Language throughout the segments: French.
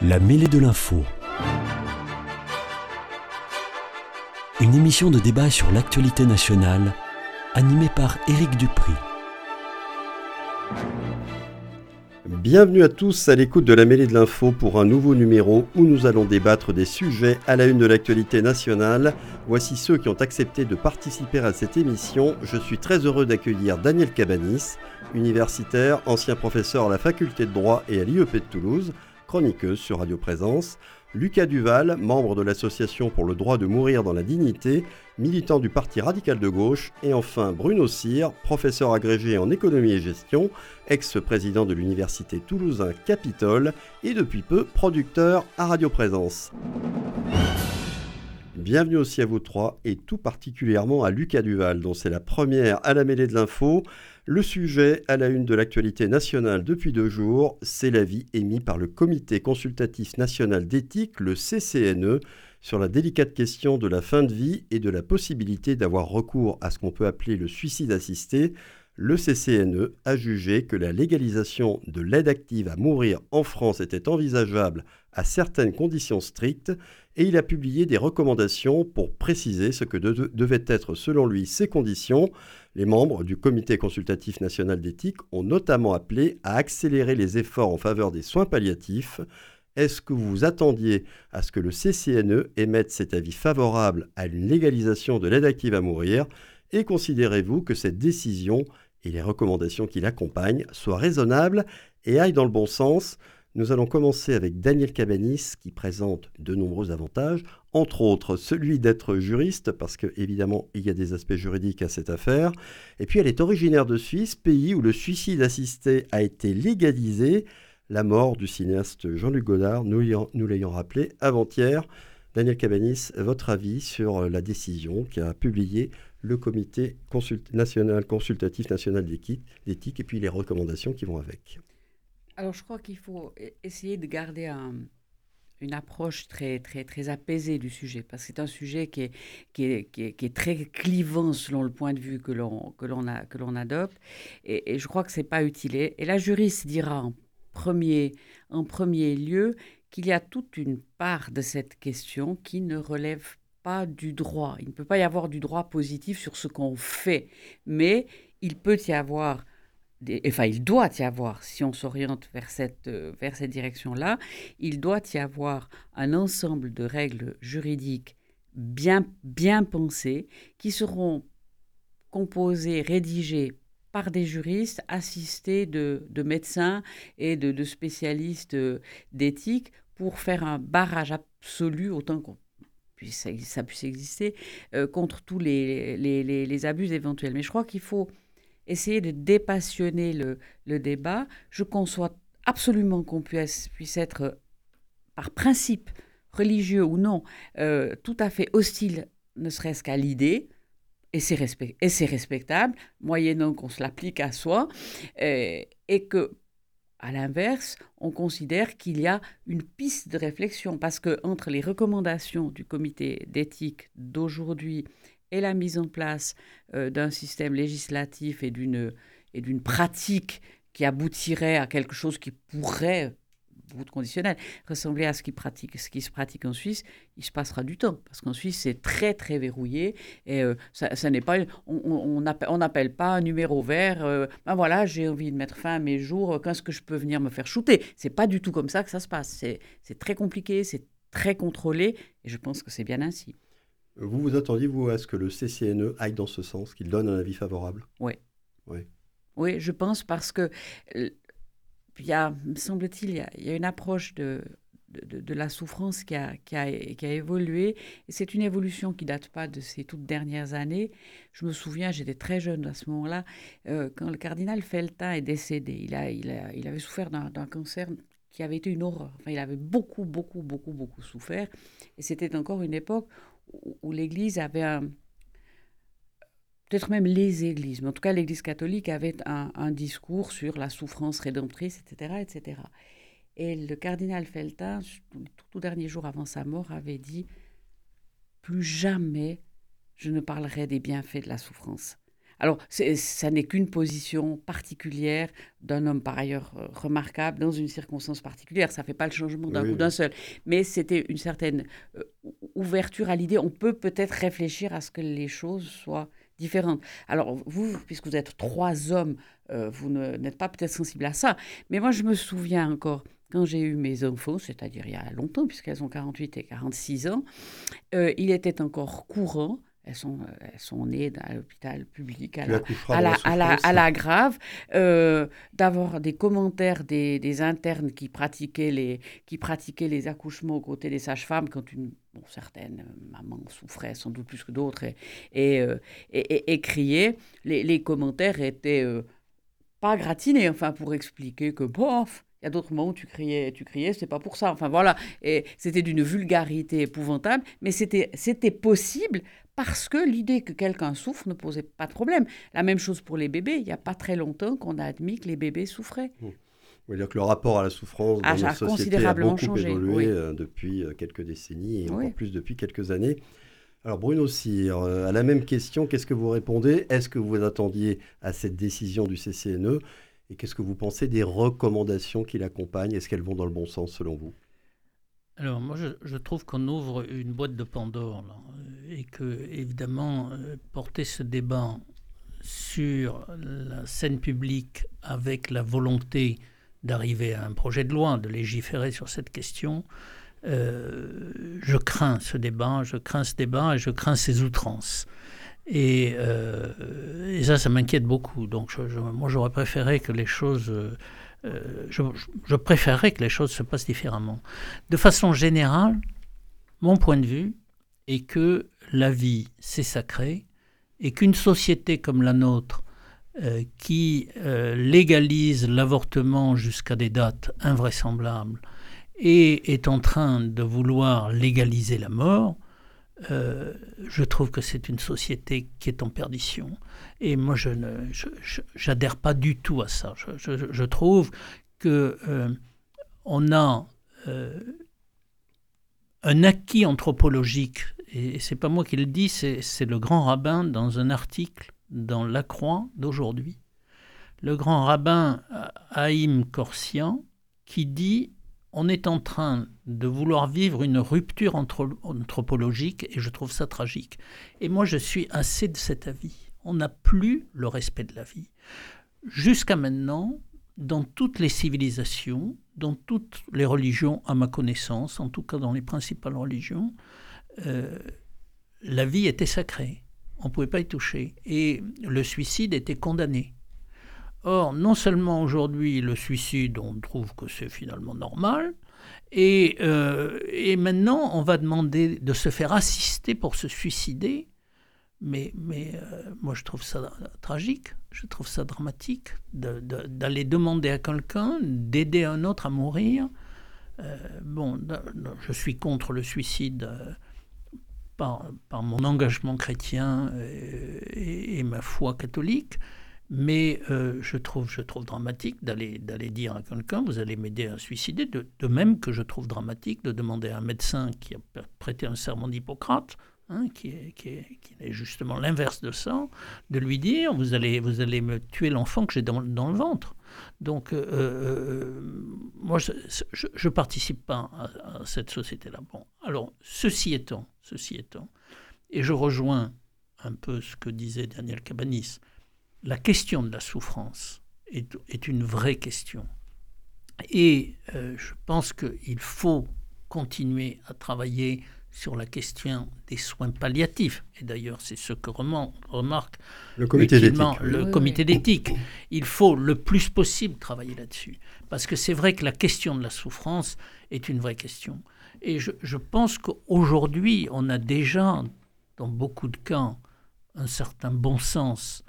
La mêlée de l'info. Une émission de débat sur l'actualité nationale, animée par Éric Dupri. Bienvenue à tous à l'écoute de la mêlée de l'info pour un nouveau numéro où nous allons débattre des sujets à la une de l'actualité nationale. Voici ceux qui ont accepté de participer à cette émission. Je suis très heureux d'accueillir Daniel Cabanis, universitaire, ancien professeur à la faculté de droit et à l'IEP de Toulouse, chroniqueuse sur Radio Présence. Lucas Duval, membre de l'Association pour le droit de mourir dans la dignité, militant du Parti radical de gauche, et enfin Bruno Cyr, professeur agrégé en économie et gestion, ex-président de l'Université toulousain Capitole et depuis peu producteur à Radio Présence. Bienvenue aussi à vous trois et tout particulièrement à Lucas Duval, dont c'est la première à la mêlée de l'info. Le sujet à la une de l'actualité nationale depuis deux jours, c'est l'avis émis par le Comité consultatif national d'éthique, le CCNE, sur la délicate question de la fin de vie et de la possibilité d'avoir recours à ce qu'on peut appeler le suicide assisté. Le CCNE a jugé que la légalisation de l'aide active à mourir en France était envisageable à certaines conditions strictes et il a publié des recommandations pour préciser ce que devaient être selon lui ces conditions. Les membres du Comité consultatif national d'éthique ont notamment appelé à accélérer les efforts en faveur des soins palliatifs. Est-ce que vous attendiez à ce que le CCNE émette cet avis favorable à une légalisation de l'aide active à mourir? Et considérez-vous que cette décision et les recommandations qui l'accompagnent soient raisonnables et aillent dans le bon sens? Nous allons commencer avec Daniel Cabanis qui présente de nombreux avantages, entre autres celui d'être juriste, parce que évidemment il y a des aspects juridiques à cette affaire. Et puis elle est originaire de Suisse, pays où le suicide assisté a été légalisé. La mort du cinéaste Jean-Luc Godard, nous l'ayant rappelé avant-hier. Daniel Cabanis, votre avis sur la décision qu'a publiée le comité consultatif national d'éthique et puis les recommandations qui vont avec. Alors, je crois qu'il faut e-, essayer de garder une approche très, très, très apaisée du sujet, parce que c'est un sujet qui est, qui, est, qui, est, très clivant selon le point de vue que l'on, adopte, et, je crois que ce n'est pas utile. Et, la juriste dira en premier, en premier lieu qu'il y a toute une part de cette question qui ne relève pas du droit. Il ne peut pas y avoir du droit positif sur ce qu'on fait, mais il peut y avoir enfin, il doit y avoir, si on s'oriente vers cette, euh, vers cette direction-là, il doit y avoir un ensemble de règles juridiques bien, bien pensées qui seront composées, rédigées par des juristes assistés de, de médecins et de, spécialistes euh, d'éthique pour faire un barrage absolu, autant qu'on puisse, ça puisse exister, euh, contre tous les, les abus éventuels. Mais je crois qu'il faut essayer de dépassionner le, le débat. Je conçois absolument qu'on puisse, puisse être, par principe, religieux ou non, euh, tout à fait hostile, ne serait-ce qu'à l'idée, et c'est respect, respectable, moyennant qu'on se l'applique à soi, euh, et que, à l'inverse, on considère qu'il y a une piste de réflexion, parce que entre les recommandations du comité d'éthique d'aujourd'hui et la mise en place euh, d'un système législatif et d'une et d'une pratique qui aboutirait à quelque chose qui pourrait de conditionnel, ressembler à ce qui, se pratique en Suisse, il se passera du temps. Parce qu'en Suisse, c'est très, très verrouillé. Et euh, ça, n'est pas, on n'appelle on pas un numéro vert. Euh, ben voilà, j'ai envie de mettre fin à mes jours. Quand est-ce que je peux venir me faire shooter? C'est pas du tout comme ça que ça se passe. C'est très compliqué, c'est très contrôlé. Et je pense que c'est bien ainsi. Vous vous attendiez, vous, à ce que le CCNE aille dans ce sens, qu'il donne un avis favorable? Oui. Oui. Oui, je pense parce que, il y a, me semble-t-il, il, y a une approche de, de, la souffrance qui a, qui a, qui a évolué. Et c'est une évolution qui date pas de ces toutes dernières années. Je me souviens, j'étais très jeune à ce moment-là, euh, quand le cardinal Feltin est décédé. Il, a, il, a, il avait souffert d'un cancer qui avait été une horreur. Enfin, il avait beaucoup, beaucoup, beaucoup, beaucoup souffert. Et c'était encore une époque où l'Église avait un, peut-être même les églises, mais en tout cas l'Église catholique avait un, discours sur la souffrance rédemptrice, etc., etc. Et le cardinal Feltin, tout, tout dernier jour avant sa mort, avait dit Plus jamais je ne parlerai des bienfaits de la souffrance. Alors, ça n'est qu'une position particulière d'un homme par ailleurs euh, remarquable dans une circonstance particulière. Ça ne fait pas le changement d'un coup d'un seul. Mais c'était une certaine euh, ouverture à l'idée. On peut peut-être réfléchir à ce que les choses soient différentes. Alors, vous, puisque vous êtes trois hommes, euh, vous n'êtes pas peut-être sensible à ça. Mais moi, je me souviens encore quand j'ai eu mes enfants, c'est-à-dire il y a longtemps, puisqu'elles ont 48 et 46 ans, il était encore courant elles sont, euh, elles sont nées à l'hôpital public, à la, à la, à, la, à la, grave, euh, d'avoir des commentaires des, des, internes qui pratiquaient, les, qui pratiquaient les accouchements aux côtés des sages-femmes quand une bon, certaines mamans souffraient sans doute plus que d'autres et, et, euh, et, et, criaient. Les, les, commentaires étaient pas gratinés, enfin, pour expliquer que, bof, il y a d'autres moments où tu criais, tu criais, c'est pas pour ça. Enfin voilà, et c'était d'une vulgarité épouvantable, mais c'était c'était possible parce que l'idée que quelqu'un souffre ne posait pas de problème. La même chose pour les bébés. Il n'y a pas très longtemps qu'on a admis que les bébés souffraient. Mmh. Dire que le rapport à la souffrance dans notre société a beaucoup évolué euh, depuis euh, quelques décennies et encore plus depuis quelques années. Alors Bruno Cyr, euh, à la même question, qu'est-ce que vous répondez? Est-ce que vous attendiez à cette décision du CCNE Et qu'est-ce que vous pensez des recommandations qui l'accompagnent? Est-ce qu'elles vont dans le bon sens selon vous? Alors moi je, trouve qu'on ouvre une boîte de Pandore et que évidemment euh, porter ce débat sur la scène publique avec la volonté d'arriver à un projet de loi, de légiférer sur cette question, euh, je crains ce débat, je crains ce débat et je crains ces outrances. Et, euh, ça, ça m'inquiète beaucoup. Donc moi j'aurais préféré que les choses euh, je, préférerais que les choses se passent différemment. De façon générale, mon point de vue est que la vie, c'est sacré, et qu'une société comme la nôtre, euh, qui légalise l'avortement jusqu'à des dates invraisemblables, et est en train de vouloir légaliser la mort, je trouve que c'est une société qui est en perdition. Et moi, je ne, j'adhère pas du tout à ça. Je, trouve que euh, on a euh, un acquis anthropologique, et c'est pas moi qui le dis, c'est le grand rabbin dans un article dans La Croix d'aujourd'hui. Le grand rabbin Haïm Korsian qui dit on est en train de vouloir vivre une rupture anthropologique et je trouve ça tragique. Et moi, je suis assez de cet avis on n'a plus le respect de la vie. Jusqu'à maintenant, dans toutes les civilisations, dans toutes les religions à ma connaissance, en tout cas dans les principales religions, euh, la vie était sacrée. On ne pouvait pas y toucher. Et le suicide était condamné. Or, non seulement aujourd'hui, le suicide, on trouve que c'est finalement normal, et, euh, et, maintenant, on va demander de se faire assister pour se suicider mais, mais euh, moi, je trouve ça tragique, je trouve ça dramatique d'aller demander à quelqu'un d'aider un autre à mourir. Euh, bon, je suis contre le suicide par, par, mon engagement chrétien et, ma foi catholique, mais je, trouve, je trouve dramatique d'aller dire à quelqu'un, vous allez m'aider à suicider, de, même que je trouve dramatique de demander à un médecin qui a prêté un serment d'Hippocrate, Hein, qui, est, justement l'inverse de ça, de lui dire vous allez, vous allez me tuer l'enfant que j'ai dans, le ventre. Donc, euh, euh, moi, je ne participe pas à, cette société-là. Bon, alors, ceci étant, ceci étant, et je rejoins un peu ce que disait Daniel Cabanis, la question de la souffrance est, est une vraie question. Et euh, je pense qu'il faut continuer à travailler sur la question des soins palliatifs. Et d'ailleurs, c'est ce que remarque le comité d'éthique. Le comité d'éthique. Il faut le plus possible travailler là-dessus. Parce que c'est vrai que la question de la souffrance est une vraie question. Et je, je pense qu'aujourd'hui, on a déjà, dans beaucoup de cas, un certain bon sens.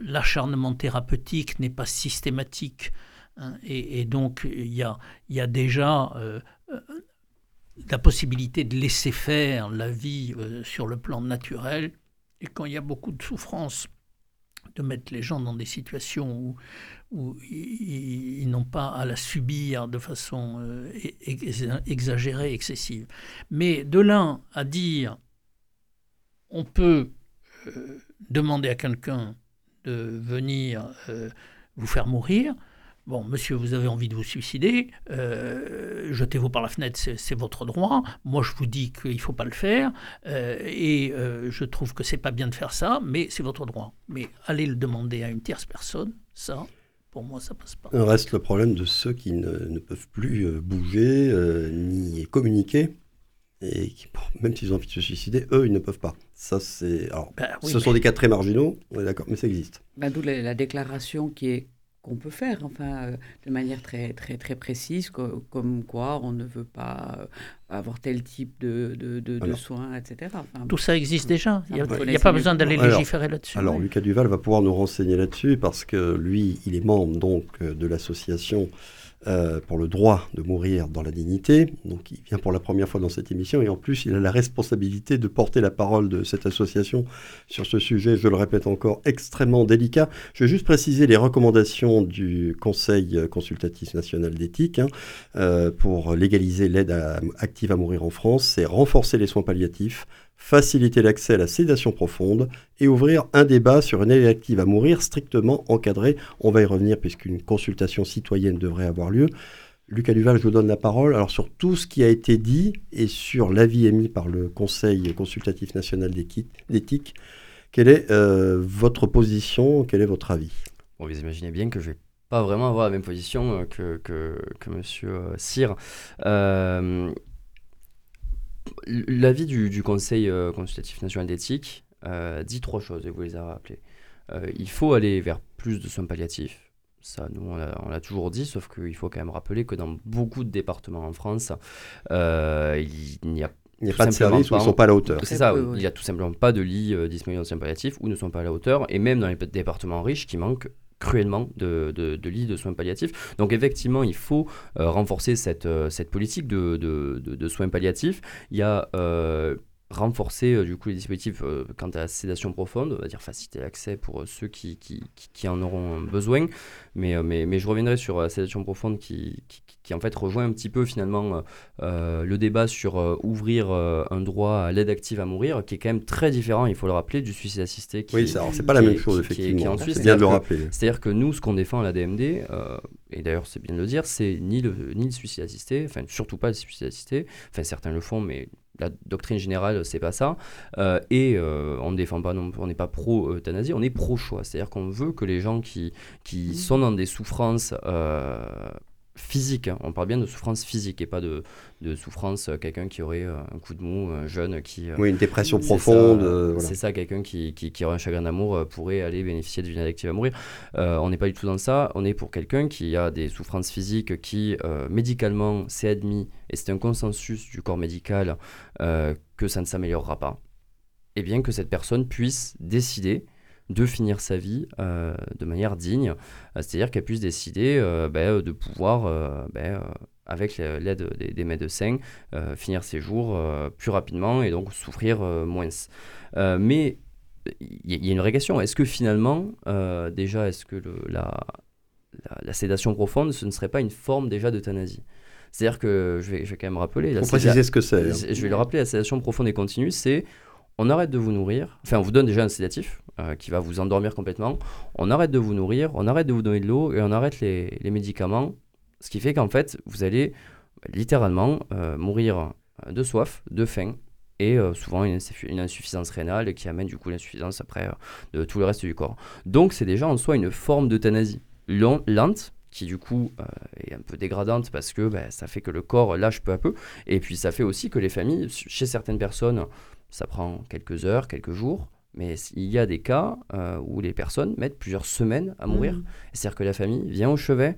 L'acharnement thérapeutique n'est pas systématique. Hein, et, donc, il y a, y a déjà euh, la possibilité de laisser faire la vie euh, sur le plan naturel, et quand il y a beaucoup de souffrance, de mettre les gens dans des situations où, où ils, n'ont pas à la subir de façon euh, exagérée, excessive. Mais de là à dire, on peut euh, demander à quelqu'un de venir vous faire mourir. Bon, monsieur, vous avez envie de vous suicider, euh, jetez-vous par la fenêtre, c'est votre droit. Moi, je vous dis qu'il ne faut pas le faire, euh, et euh, je trouve que c'est pas bien de faire ça, mais c'est votre droit. Mais allez le demander à une tierce personne, ça, pour moi, ça passe pas. Reste le problème de ceux qui ne, peuvent plus bouger ni communiquer. Et qui, même s'ils ont envie de se suicider, eux, ils ne peuvent pas. Ça, c'est. Ben ce sont des cas très marginaux, on est d'accord, mais ça existe. Ben, D'où la déclaration qui est qu'on peut faire, enfin, euh, de manière très, très, très précise, comme quoi on ne veut pas euh, avoir tel type de, de, de, soins, etc. Tout ça existe déjà. Il n'y a, pas besoin d'aller légiférer là-dessus. Alors, Lucas Duval va pouvoir nous renseigner là-dessus parce que lui, il est membre donc de l'association euh, pour le droit de mourir dans la dignité. Donc il vient pour la première fois dans cette émission et en plus il a la responsabilité de porter la parole de cette association sur ce sujet, je le répète encore, extrêmement délicat. Je vais juste préciser les recommandations du Conseil consultatif national d'éthique hein, euh, pour légaliser l'aide active à mourir en France. C'est renforcer les soins palliatifs, faciliter l'accès à la sédation profonde et ouvrir un débat sur une aide active à mourir strictement encadrée. On va y revenir puisqu'une consultation citoyenne devrait avoir lieu. Lucas Duval, je vous donne la parole. Alors sur tout ce qui a été dit et sur l'avis émis par le Conseil consultatif national d'éthique, quelle est euh, votre position? Quel est votre avis? Bon, Vous imaginez bien que je vais pas vraiment avoir la même position euh, que, que, que M. Cyr. Euh, L'avis du, Conseil euh, consultatif national d'éthique euh, dit trois choses, et vous les avez rappelées. Euh, il faut aller vers plus de soins palliatifs. Ça, nous, on l'a toujours dit, sauf qu'il faut quand même rappeler que dans beaucoup de départements en France, il n'y a il n'y a pas de service ils ne sont pas à la hauteur. C'est ça, il n'y a tout simplement pas de lits disponibles en soins palliatifs ou ne sont pas à la hauteur. Et même dans les départements riches qui manquent cruellement de, lits de soins palliatifs. Donc effectivement, il faut euh, renforcer cette, euh, politique de, de, soins palliatifs. Il y a euh, renforcer du coup les dispositifs quant à la sédation profonde, on va dire faciliter l'accès pour ceux qui, qui, qui, en auront besoin. Mais, mais, mais je reviendrai sur la sédation profonde qui, qui en fait rejoint un petit peu finalement euh, euh, le débat sur euh, ouvrir un droit à l'aide active à mourir, qui est quand même très différent, il faut le rappeler, du suicide assisté. Qui, oui, c'est pas la même chose, effectivement. C'est bien de le rappeler. C'est-à-dire que nous, ce qu'on défend à la DMD, et d'ailleurs c'est bien de le dire, c'est ni le, ni le suicide assisté, enfin surtout pas le suicide assisté, enfin certains le font, mais la doctrine générale, c'est pas ça. et on ne défend pas, non, on n'est pas pro-euthanasie, on est pro-choix. C'est-à-dire qu'on veut que les gens qui, qui mmh. sont dans des souffrances physique. Hein. On parle bien de souffrance physique et pas de, de souffrance, euh, quelqu'un qui aurait euh, un coup de mou, un jeune qui... Euh, oui, une dépression profonde. C'est ça, quelqu'un qui, qui, aurait un chagrin d'amour pourrait aller bénéficier d'une aide active à mourir. on n'est pas du tout dans ça. On est pour quelqu'un qui a des souffrances physiques qui, médicalement, c'est admis, et c'est un consensus du corps médical, que ça ne s'améliorera pas. Et bien que cette personne puisse décider de finir sa vie euh, de manière digne, euh, c'est-à-dire qu'elle puisse décider euh, ben, de pouvoir, ben, avec l'aide des, médecins, finir ses jours plus rapidement et donc souffrir moins. mais il y, a une vraie question, est-ce que finalement, déjà, est-ce que la, la, sédation profonde, ce ne serait pas une forme déjà d'euthanasie? C'est-à-dire que je vais, je vais quand même rappeler. Pour préciser ce que c'est. Je vais le rappeler, la sédation profonde et continue, c'est on arrête de vous nourrir, enfin on vous donne déjà un sédatif euh, qui va vous endormir complètement, on arrête de vous nourrir, on arrête de vous donner de l'eau et on arrête les, médicaments, ce qui fait qu'en fait vous allez littéralement euh, mourir de soif, de faim et euh, souvent une, insuffisance rénale qui amène du coup l'insuffisance après de tout le reste du corps. Donc c'est déjà en soi une forme d'euthanasie lente qui du coup est un peu dégradante parce que ben, ça fait que le corps lâche peu à peu. Et puis ça fait aussi que les familles, chez certaines personnes, ça prend quelques heures, quelques jours, mais il y a des cas euh, où les personnes mettent plusieurs semaines à mourir. Mmh. C'est-à-dire que la famille vient au chevet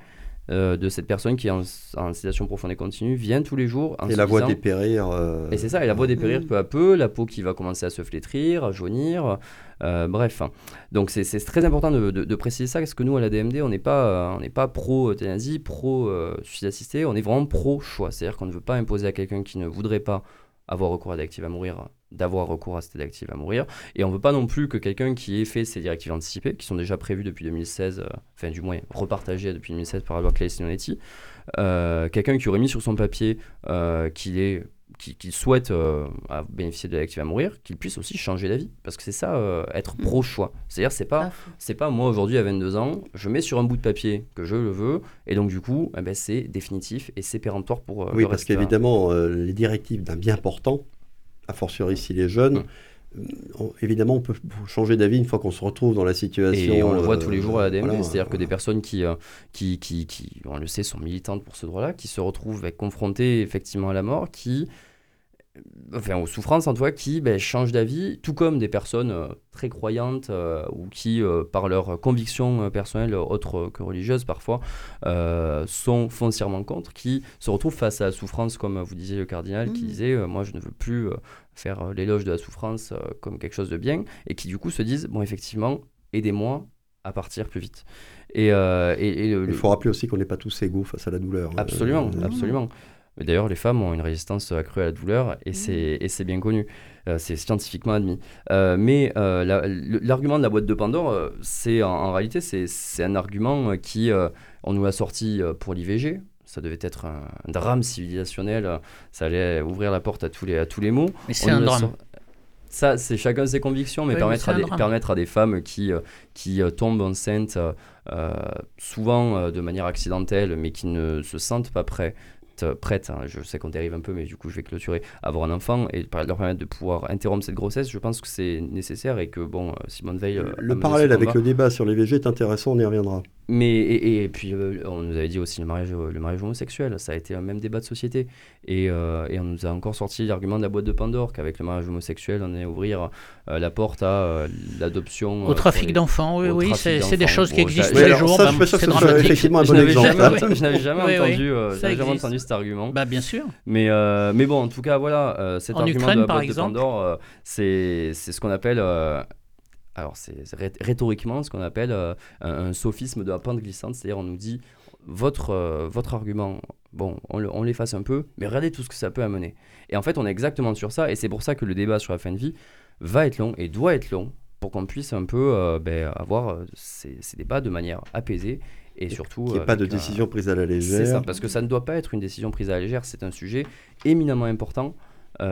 euh, de cette personne qui est en, en, sédation profonde et continue, vient tous les jours. Et la voix dépérir. Euh, et c'est ça, et la voix dépérir mmh. peu à peu, la peau qui va commencer à se flétrir, à jaunir, bref. Hein. Donc c'est très important de, préciser ça, parce que nous, à la DMD, on n'est pas, pas pro-euthanasie, pro-suicide assisté, on est vraiment pro-choix. C'est-à-dire qu'on ne veut pas imposer à quelqu'un qui ne voudrait pas avoir recours à d'actifs à mourir d'avoir recours à cette directive à mourir. Et on ne veut pas non plus que quelqu'un qui ait fait ces directives anticipées, qui sont déjà prévues depuis 2016, euh, enfin du moins repartagées depuis 2016 par la loi Clay-Simonetti, euh, quelqu'un qui aurait mis sur son papier euh, qu'il est qui, souhaitent euh, bénéficier de l'actif à mourir, qu'ils puissent aussi changer d'avis. Parce que c'est ça, euh, être mm. pro-choix. C'est-à-dire, c'est pas, c'est pas moi aujourd'hui à 22 ans, je mets sur un bout de papier que je le veux, et donc du coup, eh ben, c'est définitif et c'est péremptoire pour. oui, parce qu'évidemment, les directives d'un bien portant, a fortiori si les jeunes, mm évidemment, on peut changer d'avis une fois qu'on se retrouve dans la situation. Et on le voit tous les jours à la c'est-à-dire que des personnes qui, euh, qui, qui, qui, on le sait, sont militantes pour ce droit-là, qui se retrouvent confrontées effectivement à la mort, qui enfin aux souffrances en tout cas, qui ben, changent d'avis, tout comme des personnes euh, très croyantes euh, ou qui, euh, par leurs convictions personnelles autres que religieuses parfois, sont foncièrement contre, qui se retrouvent face à la souffrance, comme vous disiez le cardinal, qui mmh. disait moi je ne veux plus faire l'éloge de la souffrance comme quelque chose de bien, et qui du coup se disent bon effectivement aidez-moi à partir plus vite. Et, Il faut rappeler aussi qu'on n'est pas tous égaux face à la douleur. Hein. Absolument, D'ailleurs, les femmes ont une résistance accrue à la douleur et mmh. c'est bien connu. Euh, c'est scientifiquement admis. Euh, mais euh, l'argument de la boîte de Pandore, c'est en, réalité, c'est un argument qui, on nous a sorti pour l'IVG. Ça devait être un, drame civilisationnel. Ça allait ouvrir la porte à tous les, à tous les mots. Mais c'est un drame. Ça, c'est chacun ses convictions, mais, permettre, à des, permettre, à des, femmes qui, qui tombent enceintes, souvent de manière accidentelle, mais qui ne se sentent pas prêts prête, hein, je sais qu'on dérive un peu, mais du coup je vais clôturer, avoir un enfant et leur permettre de pouvoir interrompre cette grossesse, je pense que c'est nécessaire et que bon, Simone Veil. Le parallèle avec le débat sur les VG est intéressant, on y reviendra. Mais et, puis euh, on nous avait dit aussi le mariage, le mariage homosexuel, ça a été un même débat de société. Et, euh, et on nous a encore sorti l'argument de la boîte de Pandore qu'avec le mariage homosexuel, on allait ouvrir euh, la porte à l'adoption. Au trafic d'enfants, oui, oui, c'est des choses qui existent tous les jours. Ça, je suis sûr que effectivement un bon exemple. je n'avais jamais, entendu, jamais entendu cet argument. Bah bien sûr. Mais, mais bon, en tout cas, voilà, cet argument de la boîte de Pandore, c'est ce qu'on appelle alors c'est rhétoriquement ce qu'on appelle euh, un, sophisme de la pente glissante, c'est-à-dire on nous dit votre, euh, votre argument, bon, on, l'efface un peu, mais regardez tout ce que ça peut amener. Et en fait, on est exactement sur ça, et c'est pour ça que le débat sur la fin de vie va être long et doit être long pour qu'on puisse un peu euh, ben, avoir ces, débats de manière apaisée et surtout. Qu'il n'y ait pas de décision prise à la légère. C'est ça, parce que ça ne doit pas être une décision prise à la légère, c'est un sujet éminemment important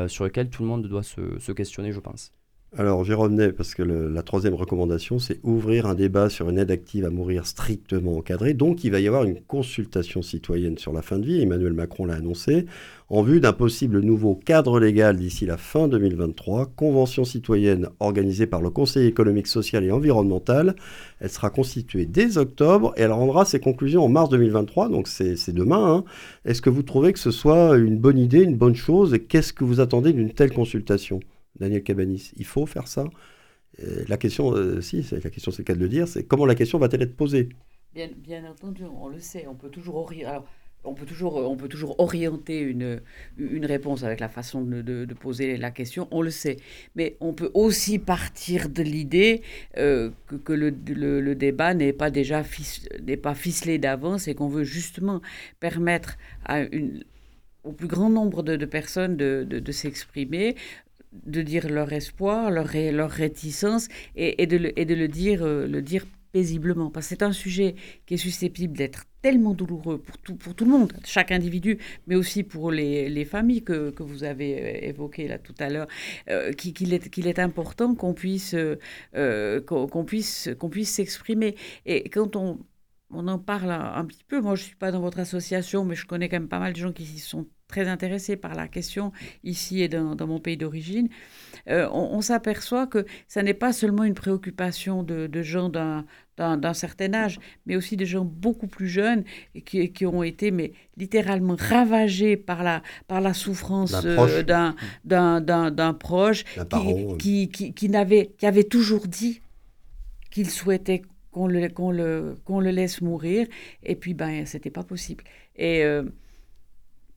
sur lequel tout le monde doit se questionner, je pense. Alors j'y revenais parce que la troisième recommandation, c'est ouvrir un débat sur une aide active à mourir strictement encadrée. Donc il va y avoir une consultation citoyenne sur la fin de vie, Emmanuel Macron l'a annoncé, en vue d'un possible nouveau cadre légal d'ici la fin 2023, convention citoyenne organisée par le Conseil économique, social et environnemental. Elle sera constituée dès octobre et elle rendra ses conclusions en mars 2023, donc c'est demain. Hein. Est-ce que vous trouvez que ce soit une bonne idée, une bonne chose? Et qu'est-ce que vous attendez d'une telle consultation? Daniel Cabanis. Il faut faire ça La question, euh, si, la question c'est le cas de le dire, c'est comment la question va-t-elle être posée? Bien, entendu, on le sait, on peut toujours orienter une, réponse avec la façon de, poser la question, on le sait. Mais on peut aussi partir de l'idée euh, que, le, débat n'est pas déjà pas ficelé d'avance et qu'on veut justement permettre au plus grand nombre de, personnes de s'exprimer, de dire leur espoir, leur, leur réticence et, de, le, et de le dire, euh, le dire paisiblement. Parce que c'est un sujet qui est susceptible d'être tellement douloureux pour tout, pour tout le monde, chaque individu, mais aussi pour les, les familles que, que, vous avez euh, évoquées là tout à l'heure, euh, qu'il est, important qu'on puisse, puisse, qu'on puisse s'exprimer. Et quand on, on en parle un, petit peu, moi je ne suis pas dans votre association, mais je connais quand même pas mal de gens qui sont très intéressés par la question ici et dans, mon pays d'origine, euh, on, s'aperçoit que ça n'est pas seulement une préoccupation de, gens d'un certain âge, mais aussi de gens beaucoup plus jeunes qui, qui ont été mais, littéralement ravagés par la, par la souffrance d'un euh, proche, qui, qui, qui, n'avait, qui avait toujours dit qu'il souhaitait qu'on le, le, le laisse mourir, et puis ben, c'était pas possible. Et euh,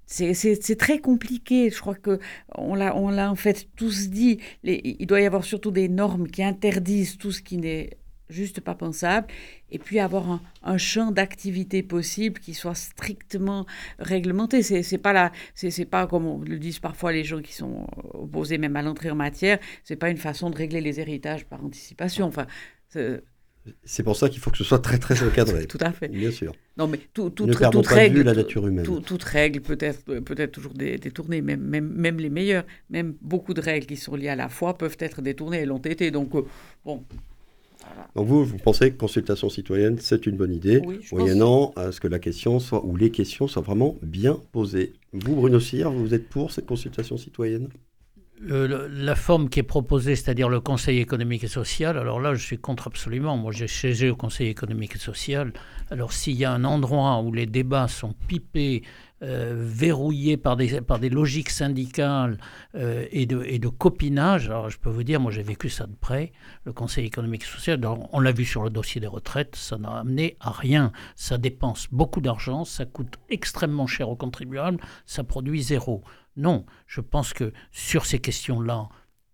c'est très compliqué. Je crois que on l'a en fait tous dit. il doit y avoir surtout des normes qui interdisent tout ce qui n'est juste pas pensable, et puis avoir un, champ d'activité possible qui soit strictement réglementé. C'est pas là, c'est pas comme le disent parfois les gens qui sont opposés même à l'entrée en matière. C'est pas une façon de régler les héritages par anticipation. Enfin, C'est pour ça qu'il faut que ce soit très très encadré. tout à fait. Bien sûr. Non, mais tout, tout, ne toute règle, de vue la nature humaine. tout- toute règle peut être, peut être toujours dé- détournée, même, même, même les meilleures, même beaucoup de règles qui sont liées à la foi peuvent être détournées, elles l'ont été. Donc, euh, bon, Donc vous, vous pensez que consultation citoyenne, c'est une bonne idée, Oui, moyennant à ce que la question soit, ou les questions soient vraiment bien posées. Vous, Bruno Cyr, vous êtes pour cette consultation citoyenne? Euh, la forme qui est proposée, c'est-à-dire le Conseil économique et social, alors là, je suis contre absolument. Moi, j'ai siégé au Conseil économique et social. Alors, s'il y a un endroit où les débats sont pipés, euh, verrouillés par des, par des logiques syndicales euh, et, de, et de copinage, alors je peux vous dire, moi, j'ai vécu ça de près. Le Conseil économique et social, on l'a vu sur le dossier des retraites, ça n'a amené à rien. Ça dépense beaucoup d'argent, ça coûte extrêmement cher aux contribuables, ça produit zéro. Non, je pense que sur ces questions-là,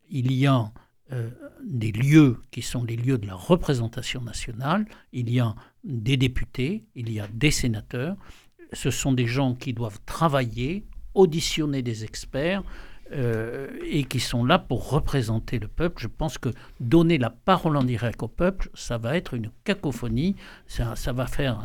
il y a euh, des lieux qui sont les lieux de la représentation nationale, il y a des députés, il y a des sénateurs, ce sont des gens qui doivent travailler, auditionner des experts euh, et qui sont là pour représenter le peuple. Je pense que donner la parole en direct au peuple, ça va être une cacophonie, ça, ça va faire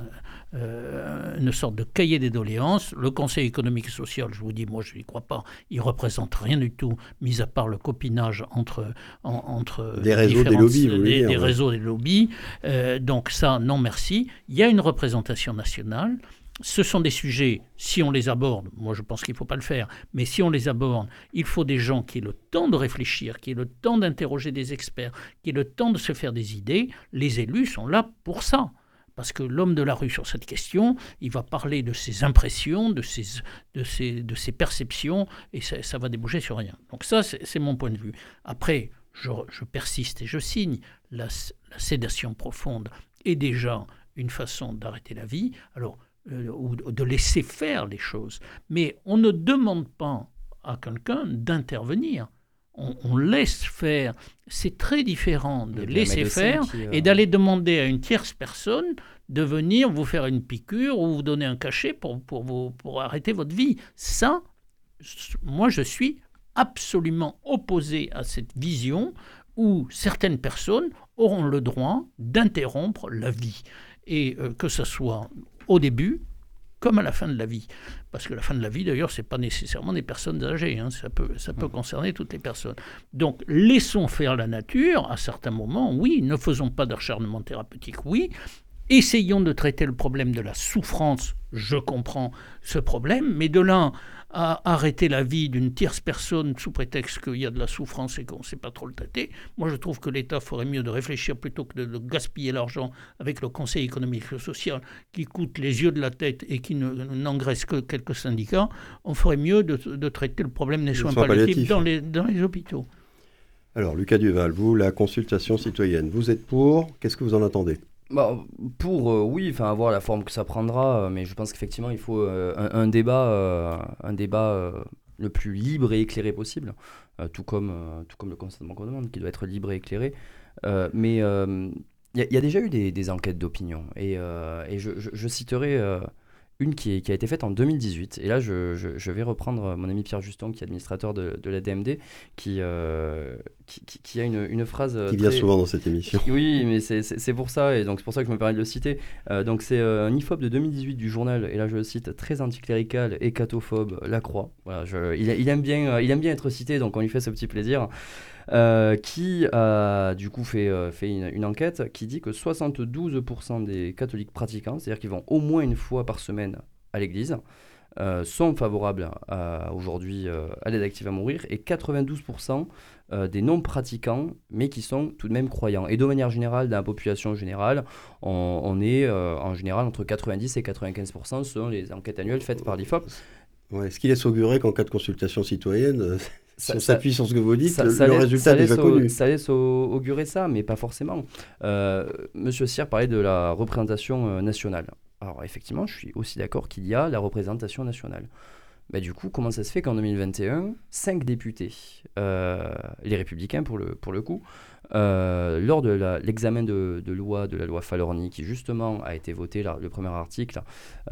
euh, une sorte de cahier des doléances. Le Conseil économique et social, je vous dis, moi je n'y crois pas, il représente rien du tout, mis à part le copinage entre, en- entre Des réseaux, des lobbies, vous voulez des, dire, des ouais. réseaux, des lobbies. Euh, donc ça, non merci. Il y a une représentation nationale. Ce sont des sujets, si on les aborde, moi je pense qu'il ne faut pas le faire, mais si on les aborde, il faut des gens qui aient le temps de réfléchir, qui aient le temps d'interroger des experts, qui aient le temps de se faire des idées. Les élus sont là pour ça. Parce que l'homme de la rue sur cette question, il va parler de ses impressions, de ses, de ses, de ses perceptions, et ça, va déboucher sur rien. Donc ça, c'est mon point de vue. Après, je, je persiste et je signe, la, la sédation profonde est déjà une façon d'arrêter la vie, alors, euh, ou de laisser faire les choses. Mais on ne demande pas à quelqu'un d'intervenir. On, on laisse faire. C'est très différent de laisser faire qui, euh, et d'aller demander à une tierce personne de venir vous faire une piqûre ou vous donner un cachet pour, pour, vous, pour arrêter votre vie. Ça, moi, je suis absolument opposé à cette vision où certaines personnes auront le droit d'interrompre la vie. Et euh, que ce soit au début comme à la fin de la vie. Parce que la fin de la vie, d'ailleurs, ce n'est pas nécessairement des personnes âgées, hein, ça peut, ça peut concerner toutes les personnes. Donc, laissons faire la nature, à certains moments, oui, ne faisons pas d'acharnement thérapeutique, oui, essayons de traiter le problème de la souffrance, je comprends ce problème, mais de là à arrêter la vie d'une tierce personne sous prétexte qu'il y a de la souffrance et qu'on ne sait pas trop le traiter, moi je trouve que l'État ferait mieux de réfléchir plutôt que de, de gaspiller l'argent avec le Conseil économique et social qui coûte les yeux de la tête et qui ne- n'engraisse que quelques syndicats, on ferait mieux de, de traiter le problème des soins soins palliatifs palliatifs. dans les, dans les hôpitaux. Alors, Lucas Duval, vous, la consultation citoyenne, vous êtes pour Qu'est-ce que vous en attendez? Bah, pour, euh, oui, enfin, avoir la forme que ça prendra, euh, mais je pense qu'effectivement, il faut euh, un, débat, un débat le plus libre et éclairé possible, tout, comme, tout comme le consentement qu'on demande, qui doit être libre et éclairé. Mais il y, a- déjà eu des, enquêtes d'opinion, et, et je, je- citerai une qui, est- qui a été faite en 2018, et là, je, je- je vais reprendre mon ami Pierre Juston, qui est administrateur de, de la DMD, qui, euh, qui, a une, une phrase... euh, Qui vient très- souvent dans cette émission. oui, mais c'est- pour ça, et donc c'est pour ça que je me permets de le citer. Euh, donc c'est euh, un IFOP de 2018 du journal, et là je le cite, très anticlérical et catophobe, La Croix. Voilà, je- il, il aime bien, euh, il aime bien être cité, donc on lui fait ce petit plaisir. Euh, qui a du coup fait, euh, une, enquête qui dit que 72% des catholiques pratiquants, c'est-à-dire qui vont au moins une fois par semaine à l'église, euh, sont favorables aujourd'hui euh, à l'aide active à mourir, et 92% euh, des non-pratiquants, mais qui sont tout de même croyants. Et de manière générale, dans la population générale, on, on est euh, en général entre 90 et 95% selon les enquêtes annuelles faites par l'IFOP. Ouais, ce qui laisse augurer qu'en cas de consultation citoyenne, si Ça- on s'appuie sur ce que vous dites, ça, le, ça le laisse, résultat ça est déjà laisse au- connu. ça laisse au- augurer ça, mais pas forcément. Euh, Monsieur Sierre parlait de la représentation euh, nationale. Alors effectivement, je suis aussi d'accord qu'il y a la représentation nationale. Bah, du coup, comment ça se fait qu'en 2021, cinq députés, euh, les républicains pour le, pour le coup, euh, lors de l'examen de, loi de la loi Falorni, qui justement a été voté, le premier article,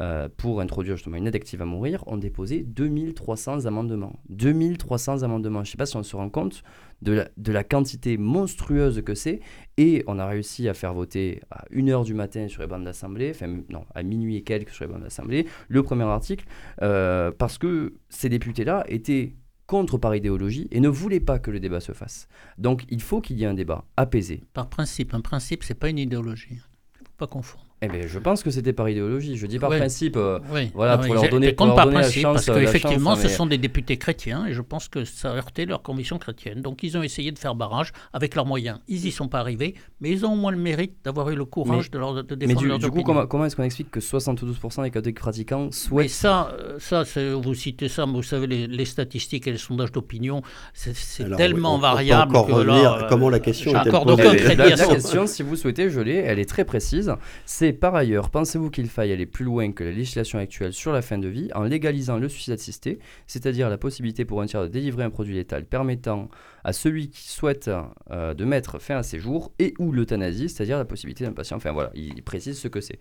euh, pour introduire justement une aide active à mourir, ont déposé 2300 amendements. 2300 amendements. Je ne sais pas si on se rend compte de la, de la quantité monstrueuse que c'est. Et on a réussi à faire voter à 1h du matin sur les bandes d'assemblée, enfin non, à minuit et quelques sur les bandes d'assemblée, le premier article, euh, parce que ces députés-là étaient contre par idéologie et ne voulaient pas que le débat se fasse. Donc il faut qu'il y ait un débat apaisé. Par principe, un principe, c'est pas une idéologie. Il faut pas confondre. Eh bien, je pense que c'était par idéologie. Je dis par principe, euh, oui. voilà, pour leur donner, pour par principe, la chance. Parce qu'effectivement, ce sont des députés chrétiens et je pense que ça a heurté leur conviction chrétienne. Donc, ils ont essayé de faire barrage avec leurs moyens. Ils n'y sont pas arrivés, mais ils ont au moins le mérite d'avoir eu le courage de, leur, de défendre mais du, du coup, comment, est-ce qu'on explique que 72% des catholiques pratiquants souhaitent. Mais ça, euh, ça vous citez ça, mais vous savez, les, statistiques et les sondages d'opinion, c'est tellement variable. que là, comment la question est posée La question, si vous souhaitez, je l'ai, elle est très précise. C'est par ailleurs, pensez-vous qu'il faille aller plus loin que la législation actuelle sur la fin de vie en légalisant le suicide assisté, c'est-à-dire la possibilité pour un tiers de délivrer un produit létal permettant à celui qui souhaite euh, de mettre fin à ses jours et ou l'euthanasie, c'est-à-dire la possibilité d'un patient. Enfin voilà, il précise ce que c'est.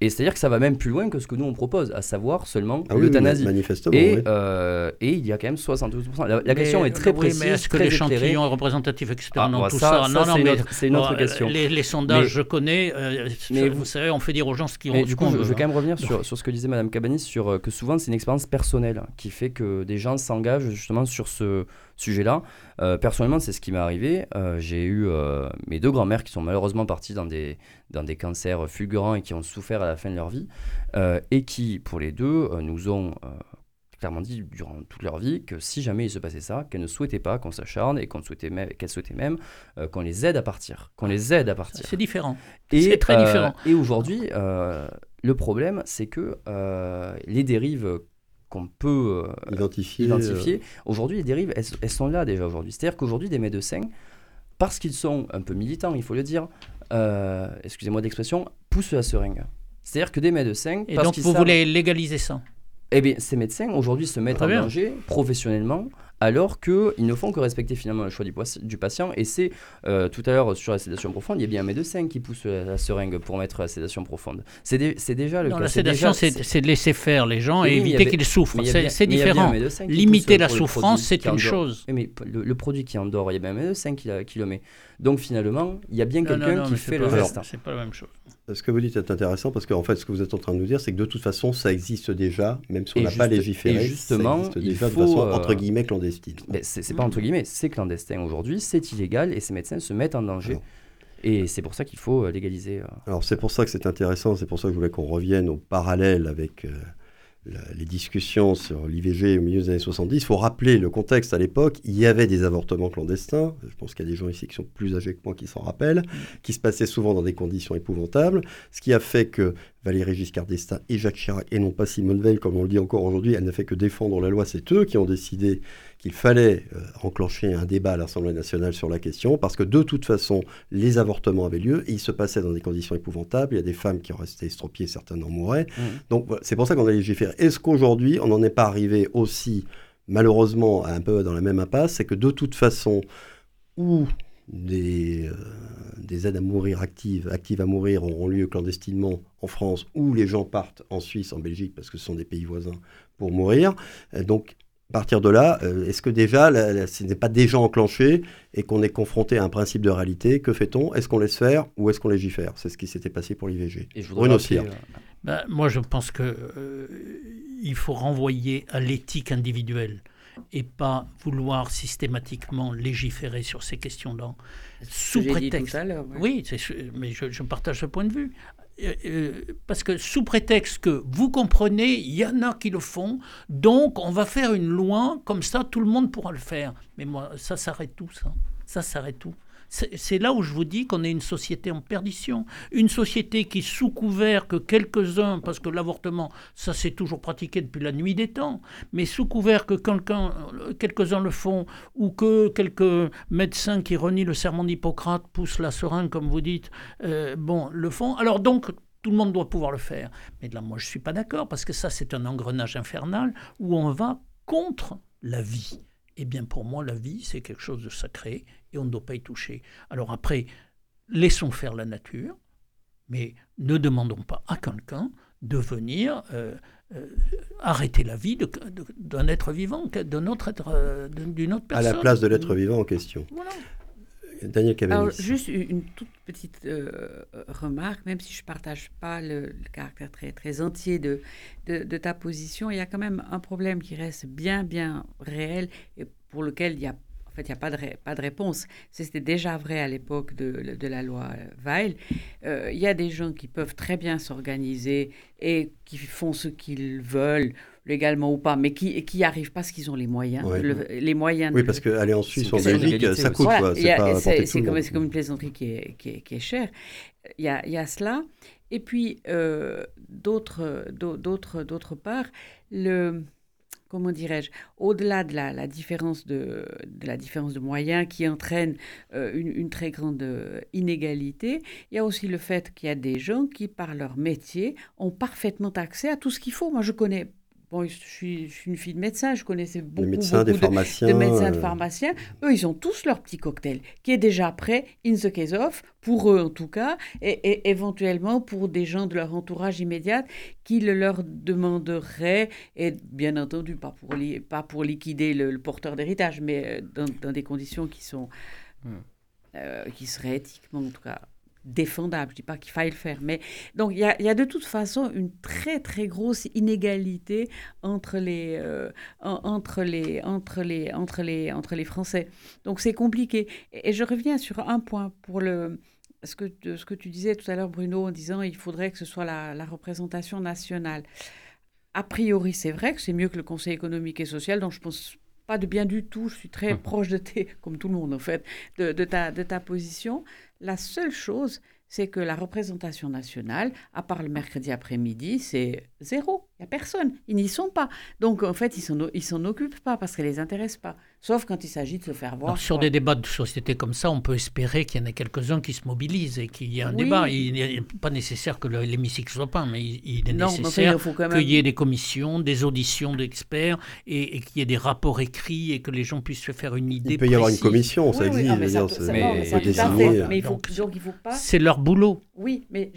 Et c'est-à-dire que ça va même plus loin que ce que nous on propose, à savoir seulement ah l'euthanasie. manifestement. Et, euh, et, il y a quand même 72%. La, question est très précise. Mais est-ce que l'échantillon est représentatif, etc. Ah, non, tout ça, non, non, mais c'est une autre question. Les, sondages, je connais. Euh, mais vous, savez, on fait dire aux gens ce qu'ils ont. Du coup, je, veux quand même revenir sur, sur, ce que disait Madame Cabanis, sur euh, que souvent c'est une expérience personnelle qui fait que des gens s'engagent justement sur ce sujet-là. Euh, personnellement, c'est ce qui m'est arrivé. Euh, j'ai eu euh, mes deux grands-mères qui sont malheureusement parties dans des, dans des cancers fulgurants et qui ont souffert à la fin de leur vie, et qui, pour les deux, nous ont clairement dit durant toute leur vie que si jamais il se passait ça, qu'elles ne souhaitaient pas qu'on s'acharne et qu'on souhaitait même, qu'elles souhaitaient même qu'on les aide à partir, qu'on les aide à partir. C'est différent. C'est très différent. Et aujourd'hui, le problème, c'est que les dérives qu'on peut euh, identifier. identifier. Euh. Aujourd'hui, les dérives, elles, sont là déjà aujourd'hui. C'est-à-dire qu'aujourd'hui, des médecins, parce qu'ils sont un peu militants, il faut le dire, euh, excusez-moi d'expression, poussent la seringue. C'est-à-dire que des médecins... Et donc vous voulez légaliser ça? Eh bien, ces médecins, aujourd'hui, se mettent en danger professionnellement alors qu'ils ne font que respecter finalement le choix du, du patient. Et c'est euh, tout à l'heure sur la sédation profonde, il y a bien un médecin qui pousse la, seringue pour mettre la sédation profonde. C'est déjà le non, cas. La sédation, c'est de laisser faire les gens et éviter qu'ils souffrent. C'est différent. Limiter la souffrance, c'est une chose. Mais le, produit qui endort, il y a bien un médecin qui, qui le met. Donc finalement, il y a bien quelqu'un qui fait le reste. C'est pas la même chose. Ce que vous dites est intéressant parce qu'en fait, ce que vous êtes en train de nous dire, c'est que de toute façon, ça existe déjà, même si on n'a pas légiféré. Et justement, ça existe déjà de façon euh, entre guillemets clandestine. Mais c'est pas entre guillemets, c'est clandestin aujourd'hui, c'est illégal et ces médecins se mettent en danger. Et c'est pour ça qu'il faut euh, légaliser. Euh. Alors c'est pour ça que c'est intéressant, c'est pour ça que je voulais qu'on revienne au parallèle avec les discussions sur l'IVG au milieu des années 70, il faut rappeler le contexte à l'époque. Il y avait des avortements clandestins. Je pense qu'il y a des gens ici qui sont plus âgés que moi qui s'en rappellent, qui se passaient souvent dans des conditions épouvantables. Ce qui a fait que Valéry Giscard d'Estaing et Jacques Chirac, et non pas Simone Veil, comme on le dit encore aujourd'hui, elle n'a fait que défendre la loi. C'est eux qui ont décidé qu'il fallait euh, enclencher un débat à l'Assemblée nationale sur la question, parce que de toute façon, les avortements avaient lieu, et ils se passaient dans des conditions épouvantables. Il y a des femmes qui ont resté estropiées, certaines en mouraient. Mmh. Donc c'est pour ça qu'on a légiféré. Est-ce qu'aujourd'hui, on n'en est pas arrivé aussi, malheureusement, un peu dans la même impasse C'est que de toute façon, où des, euh, des, aides à mourir actives, actives à mourir auront lieu clandestinement en France, ou les gens partent en Suisse, en Belgique, parce que ce sont des pays voisins, pour mourir. Euh, donc à partir de là, euh, est-ce que déjà, ce n'est pas déjà enclenché et qu'on est confronté à un principe de réalité Que fait-on Est-ce qu'on laisse faire ou est-ce qu'on légifère? C'est ce qui s'était passé pour l'IVG. Bruno aussi. Ben, moi, je pense qu'il euh, faut renvoyer à l'éthique individuelle et pas vouloir systématiquement légiférer sur ces questions-là. Sous prétexte. Oui, mais je, je, partage ce point de vue. Euh, euh, parce que sous prétexte que vous comprenez, il y en a qui le font, donc on va faire une loi, comme ça tout le monde pourra le faire. Mais moi, ça s'arrête tout, ça. Ça s'arrête tout. C'est là où je vous dis qu'on est une société en perdition. Une société qui, sous couvert que quelques-uns, parce que l'avortement, ça s'est toujours pratiqué depuis la nuit des temps, mais sous couvert que quelques-uns le font, ou que quelques médecins qui renient le serment d'Hippocrate poussent la seringue, comme vous dites, euh, bon, le font. Alors donc, tout le monde doit pouvoir le faire. Mais là, moi, je ne suis pas d'accord, parce que ça, c'est un engrenage infernal où on va contre la vie. Eh bien pour moi, la vie, c'est quelque chose de sacré et on ne doit pas y toucher. Alors après, laissons faire la nature, mais ne demandons pas à quelqu'un de venir euh, euh, arrêter la vie d'un être vivant, d'un autre être, euh, d'une autre personne. À la place de l'être vivant en question. Voilà. Daniel Alors, juste une toute petite remarque, même si je ne partage pas le, caractère très, très entier de, de, de, ta position, il y a quand même un problème qui reste bien, bien réel et pour lequel il y a fait, il n'y a pas de, pas de réponse. C'était déjà vrai à l'époque de, de, la loi Weil. Euh, il y a des gens qui peuvent très bien s'organiser et qui font ce qu'ils veulent, légalement ou pas, mais qui qui arrivent parce qu'ils ont les moyens. les moyens oui, parce qu'aller en Suisse, en Belgique, ça coûte. C'est comme, comme, une plaisanterie qui est, qui est, qui est chère. Il y, a, il y a cela. Et puis, euh, d'autre part, le comment dirais-je, au-delà de la, différence de, la différence de moyens qui entraîne euh, une, très grande euh, inégalité, il y a aussi le fait qu'il y a des gens qui, par leur métier, ont parfaitement accès à tout ce qu'il faut. Moi, je connais Bon, je suis, une fille de médecin, je connaissais beaucoup, des médecins, des pharmaciens, de, médecins, de euh, pharmaciens. Eux, ils ont tous leur petit cocktail qui est déjà prêt, in the case of, pour eux en tout cas, et, éventuellement pour des gens de leur entourage immédiat qui le leur demanderaient, et bien entendu, pas pour, pas pour liquider le, porteur d'héritage, mais euh, dans, des conditions qui sont... Hmm. Euh, qui seraient éthiquement, en tout cas, défendable. Je ne dis pas qu'il faille le faire. Mais donc, il y, a, de toute façon une très, très grosse inégalité entre les, euh, entre les, entre les, entre les, entre les Français. Donc, c'est compliqué. Et, je reviens sur un point pour le, ce que, ce que tu disais tout à l'heure, Bruno, en disant il faudrait que ce soit la, la représentation nationale. A priori, c'est vrai que c'est mieux que le Conseil économique et social, dont je pense pas de bien du tout. Je suis très hum. proche de tes, comme tout le monde en fait, de, de, ta, de ta position. La seule chose, c'est que la représentation nationale, à part le mercredi après-midi, c'est zéro. Il n'y a personne. Ils n'y sont pas. Donc, en fait, ils ne s'en occupent pas parce qu'elle ne les intéresse pas. Sauf quand il s'agit de se faire voir. sur des débats de société comme ça, on peut espérer qu'il y en ait quelques-uns qui se mobilisent et qu'il y ait un débat. Il n'est pas nécessaire que l'hémicycle soit pas, mais il, est nécessaire qu'il y ait des commissions, des auditions d'experts et, qu'il y ait des rapports écrits et que les gens puissent se faire une idée. Il peut y avoir une commission, ça existe. mais, il faut, donc il faut pas. C'est leur boulot. Oui, mais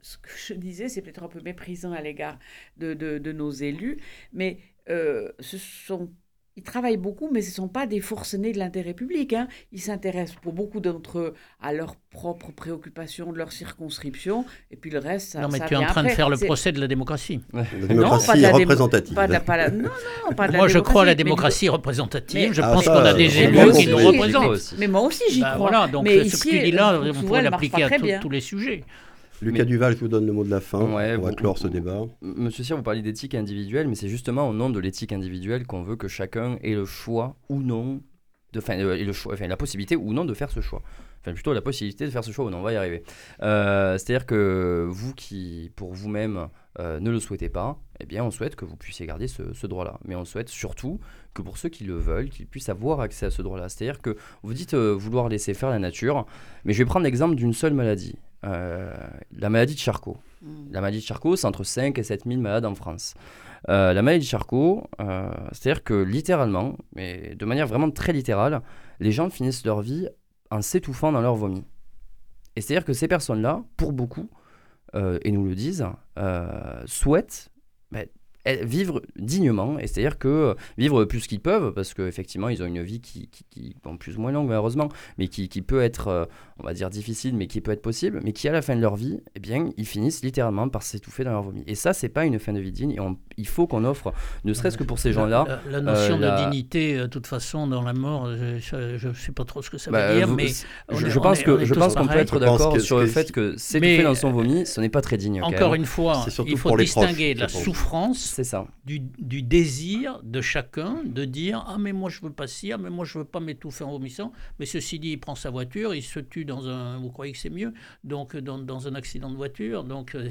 ce que je disais, c'est peut-être un peu méprisant à l'égard de, de, nos élus, mais euh, ce sont ils travaillent beaucoup, mais ce ne sont pas des forcenés de l'intérêt public. Hein. Ils s'intéressent pour beaucoup d'entre eux à leurs propres préoccupations de leur circonscription, et puis le reste, ça Non, mais tu es en train de faire le procès de la démocratie. La démocratie non, représentative. Pas non, non, pas de Moi, je crois à la démocratie représentative. je ah, pense qu'on a des élus qui nous représentent. Mais, moi aussi, j'y bah, crois. Voilà, donc mais ce que tu dis là, on pourrait l'appliquer à tous les sujets. Lucas Duval, je vous donne le mot de la fin. on va clore ce débat. Monsieur Cyr, vous parlez d'éthique individuelle, mais c'est justement au nom de l'éthique individuelle qu'on veut que chacun ait le choix ou non, de, enfin, euh, le choix, enfin, la possibilité ou non de faire ce choix. Enfin, plutôt la possibilité de faire ce choix ou non, on va y arriver. Euh, c'est-à-dire que vous qui, pour vous-même, euh, ne le souhaitez pas, eh bien, on souhaite que vous puissiez garder ce, ce droit-là. Mais on souhaite surtout que pour ceux qui le veulent, qu'ils puissent avoir accès à ce droit-là. C'est-à-dire que vous dites vouloir laisser faire la nature, mais je vais prendre l'exemple d'une seule maladie. Euh, la maladie de Charcot. Hmm. La maladie de Charcot, c'est entre 5 et 7 000 malades en France. Euh, la maladie de Charcot, euh, c'est-à-dire que littéralement, mais de manière vraiment très littérale, les gens finissent leur vie en s'étouffant dans leur vomi. Et c'est-à-dire que ces personnes-là, pour beaucoup, et nous le disent, souhaitent ben, vivre dignement, et c'est-à-dire que vivre plus qu'ils peuvent, parce qu'effectivement, ils ont une vie qui, qui, qui bon, plus ou moins longue, malheureusement, mais qui, qui peut être, euh, on va dire, difficile, mais qui peut être possible, mais qui, à la fin de leur vie, eh bien, ils finissent littéralement par s'étouffer dans leur vomi. Et ça, c'est pas une fin de vie digne, et il faut qu'on offre, ne serait-ce que pour ces gens-là. La, notion euh, de dignité, euh, de toute façon, dans la mort, je ne sais pas trop ce que ça veut bah, dire, mais. Je, pense que je pense qu'on peut être d'accord sur le fait que s'étouffer dans son vomi, ce n'est pas très digne. Encore une fois, il faut distinguer la souffrance c'est ça. Du, désir de chacun de dire Ah, mais moi je veux pas ci, ah, mais moi je veux pas m'étouffer en vomissant. Mais ceci dit, il prend sa voiture, il se tue dans un. Vous croyez que c'est mieux Donc, dans, dans, un accident de voiture. Donc, euh,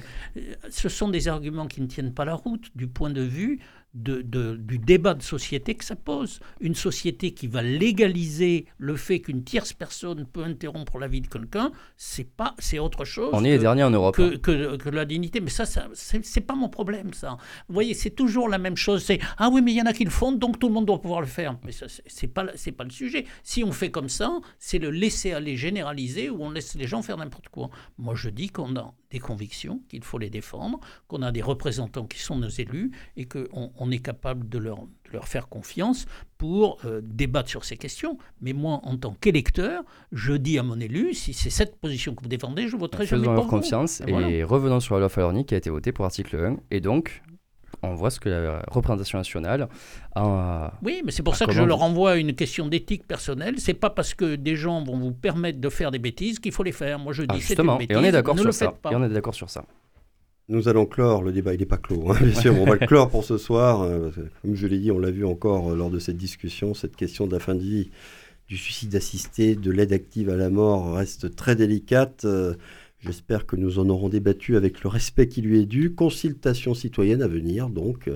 ce sont des arguments qui ne tiennent pas la route du point de vue de, du débat de société que ça pose. Une société qui va légaliser le fait qu'une tierce personne peut interrompre la vie de quelqu'un, c'est pas, c'est autre chose. On est les derniers en Europe. Que, que, que, la dignité. Mais ça, ça c'est pas mon problème, ça. Vous voyez, c'est toujours la même chose. C'est ah oui, mais il y en a qui le font, donc tout le monde doit pouvoir le faire. Mais ça, c'est pas, c'est pas le sujet. Si on fait comme ça, c'est le laisser aller généraliser où on laisse les gens faire n'importe quoi. Moi, je dis qu'on a des convictions, qu'il faut les défendre, qu'on a des représentants qui sont nos élus et qu'on on est capable de leur, leur faire confiance pour euh, débattre sur ces questions. Mais moi, en tant qu'électeur, je dis à mon élu, si c'est cette position que vous défendez, je voterai jamais pour leur confiance et, revenons sur la loi Falorni qui a été votée pour article 1. Et donc, on voit ce que la représentation nationale a. Oui, mais c'est pour ça que je leur envoie une question d'éthique personnelle. C'est pas parce que des gens vont vous permettre de faire des bêtises qu'il faut les faire. Moi, je dis ah, c'est une bêtise. Et on est d'accord sur ça. Et on est d'accord sur ça. Nous allons clore, le débat il n'est pas clos, hein, bien sûr, on va le clore pour ce soir. Euh, comme je l'ai dit, on l'a vu encore euh, lors de cette discussion, cette question de la fin de vie, du suicide assisté, de l'aide active à la mort reste très délicate. Euh, j'espère que nous en aurons débattu avec le respect qui lui est dû. Consultation citoyenne à venir, donc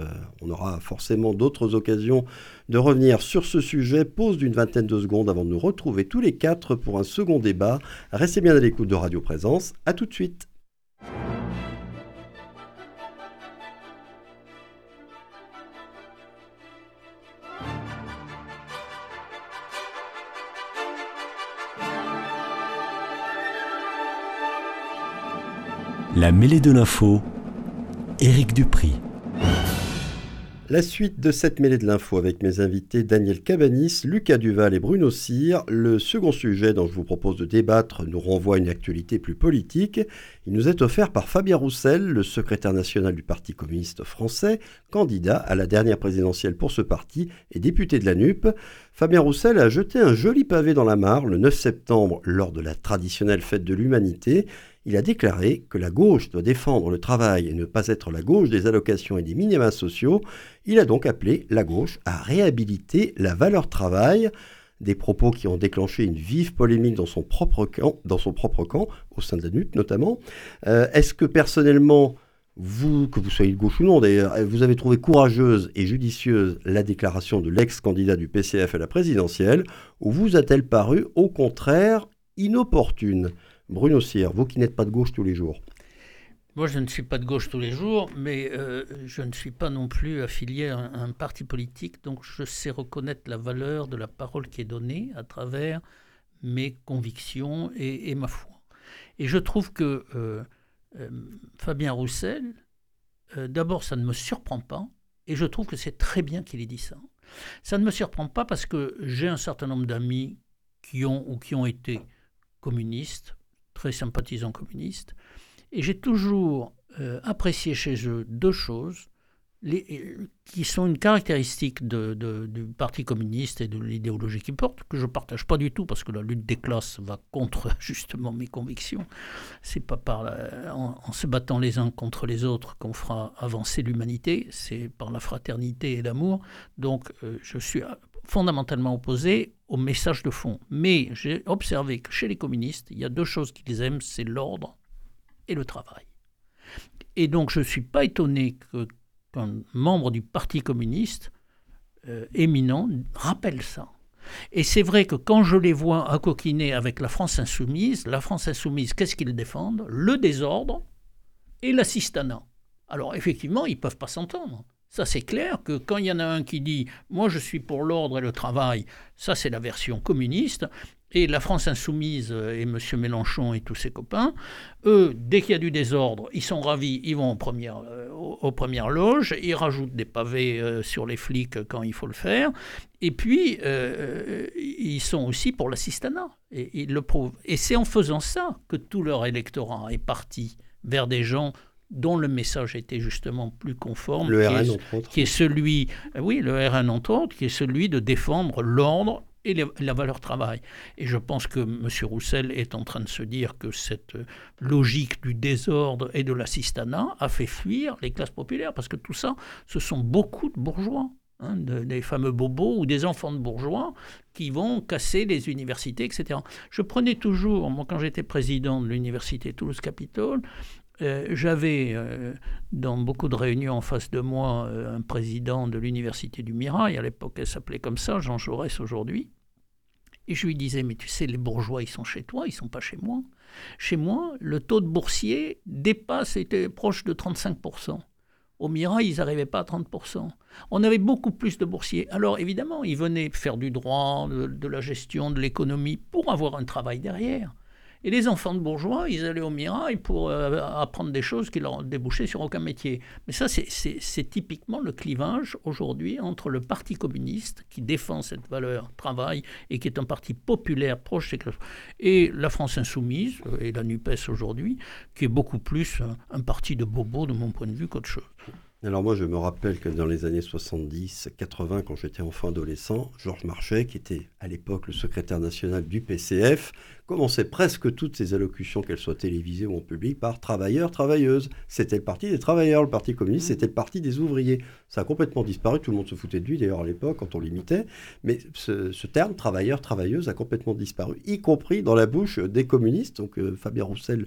on aura forcément d'autres occasions de revenir sur ce sujet. Pause d'une vingtaine de secondes avant de nous retrouver tous les quatre pour un second débat. Restez bien à l'écoute de Radio Présence. À tout de suite. La mêlée de l'info, Éric Dupri. La suite de cette mêlée de l'info avec mes invités Daniel Cabanis, Lucas Duval et Bruno Cyr. Le second sujet dont je vous propose de débattre nous renvoie à une actualité plus politique. Il nous est offert par Fabien Roussel, le secrétaire national du Parti communiste français, candidat à la dernière présidentielle pour ce parti et député de la NUP. Fabien Roussel a jeté un joli pavé dans la mare le 9 septembre lors de la traditionnelle fête de l'humanité il a déclaré que la gauche doit défendre le travail et ne pas être la gauche des allocations et des minima sociaux. Il a donc appelé la gauche à réhabiliter la valeur travail. Des propos qui ont déclenché une vive polémique dans son propre camp, au sein de la NUT notamment. Euh, est-ce que personnellement, vous, que vous soyez de gauche ou non d'ailleurs, vous avez trouvé courageuse et judicieuse la déclaration de l'ex-candidat du PCF à la présidentielle, ou vous a-t-elle paru au contraire inopportune? Bruno Cyr, vous qui n'êtes pas de gauche tous les jours. Moi, je ne suis pas de gauche tous les jours, mais euh, je ne suis pas non plus affilié à un, parti politique, donc je sais reconnaître la valeur de la parole qui est donnée à travers mes convictions et, ma foi. Et je trouve que euh, euh, Fabien Roussel, d'abord, ça ne me surprend pas, et je trouve que c'est très bien qu'il ait dit ça. Ça ne me surprend pas parce que j'ai un certain nombre d'amis qui ont ou qui ont été communistes, très sympathisants communistes. Et j'ai toujours euh, apprécié chez eux deux choses qui sont une caractéristique du Parti communiste et de l'idéologie qu'il porte, que je ne partage pas du tout, parce que la lutte des classes va contre justement mes convictions. C'est pas par en, se battant les uns contre les autres qu'on fera avancer l'humanité, c'est par la fraternité et l'amour. Donc euh, je suis fondamentalement opposé au message de fond. Mais j'ai observé que chez les communistes, il y a deux choses qu'ils aiment, c'est l'ordre et le travail. Et donc je ne suis pas étonné qu'un membre du Parti communiste euh, éminent rappelle ça. Et c'est vrai que quand je les vois à coquiner avec la France insoumise, la France insoumise, qu'est-ce qu'ils défendent? Le désordre et l'assistanat. Alors effectivement, ils ne peuvent pas s'entendre. Ça, c'est clair que quand il y en a un qui dit Moi, je suis pour l'ordre et le travail, ça, c'est la version communiste. Et la France insoumise et M. Mélenchon et tous ses copains, eux, dès qu'il y a du désordre, ils sont ravis, ils vont euh, aux, premières loges, ils rajoutent des pavés euh, sur les flics quand il faut le faire, et puis euh, ils sont aussi pour l'assistanat, et ils le prouvent. Et c'est en faisant ça que tout leur électorat est parti vers des gens dont le message était justement plus conforme, le qui, RN, est, qui est celui, euh, oui, le RN entre autres, qui est celui de défendre l'ordre et la valeur travail. Et je pense que M. Roussel est en train de se dire que cette logique du désordre et de l'assistanat a fait fuir les classes populaires, parce que tout ça, ce sont beaucoup de bourgeois. Hein, des fameux bobos ou des enfants de bourgeois qui vont casser les universités, etc. Je prenais toujours, moi quand j'étais président de l'université Toulouse-Capitole, Euh, j'avais dans beaucoup de réunions en face de moi un président de l'université du Mirail, à l'époque elle s'appelait comme ça, Jean Jaurès aujourd'hui. Et je lui disais, mais tu sais, les bourgeois, ils sont chez toi, ils sont pas chez moi. Chez moi, le taux de boursiers dépasse, était proche de 35%. Au Mirail, ils n'arrivaient pas à 30%. On avait beaucoup plus de boursiers. Alors évidemment, ils venaient faire du droit, de la gestion, de l'économie, pour avoir un travail derrière. Et les enfants de bourgeois, ils allaient au Mirail pour euh, apprendre des choses qui leur débouchaient sur aucun métier. Mais ça, c'est typiquement le clivage aujourd'hui entre le Parti communiste, qui défend cette valeur travail et qui est un parti populaire proche et la France insoumise, euh, et la NUPES aujourd'hui, qui est beaucoup plus un, un parti de bobos, de mon point de vue, qu'autre chose. Alors moi, je me rappelle que dans les années 70-80, quand j'étais enfant adolescent, Georges Marchais, qui était à l'époque le secrétaire national du PCF, commençait presque toutes ses allocutions, qu'elles soient télévisées ou en public, par travailleurs, travailleuses. C'était le parti des travailleurs, le parti communiste, mmh. c'était le parti des ouvriers. Ça a complètement disparu, tout le monde se foutait de lui d'ailleurs à l'époque quand on l'imitait, mais ce, terme travailleur, travailleuse a complètement disparu, y compris dans la bouche des communistes. Donc euh, Fabien Roussel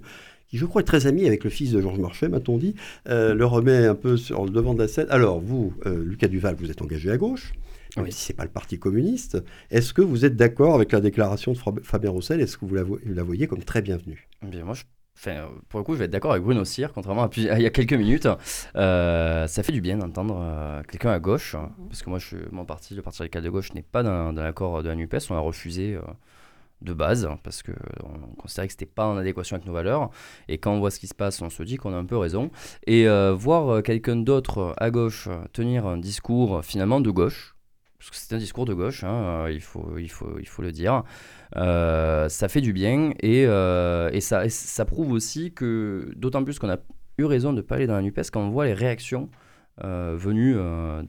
qui je crois est très ami avec le fils de Georges Marchais, m'a-t-on dit, euh, le remet un peu sur le devant de la scène. Alors, vous, euh, Lucas Duval, vous êtes engagé à gauche, même si ce n'est pas le Parti communiste. Est-ce que vous êtes d'accord avec la déclaration de Fabien Roussel? Est-ce que vous la, voyez comme très bienvenue? Bien, moi, Enfin, pour le coup, je vais être d'accord avec Bruno Cyr, contrairement à, il y a quelques minutes. Euh, ça fait du bien d'entendre quelqu'un à gauche, mhm. parce que moi, je, mon parti, le Parti radical de gauche, n'est pas dans, dans l'accord de la NUPES. On a refusé de base, parce qu'on considérait que c'était pas en adéquation avec nos valeurs. Et quand on voit ce qui se passe, on se dit qu'on a un peu raison. Et euh, voir euh, quelqu'un d'autre à gauche tenir un discours finalement de gauche, parce que c'est un discours de gauche, hein, il, faut, il, faut, il faut le dire, euh, ça fait du bien et, et, ça, ça prouve aussi que, d'autant plus qu'on a eu raison de ne pas aller dans la NUPES, quand on voit les réactions venues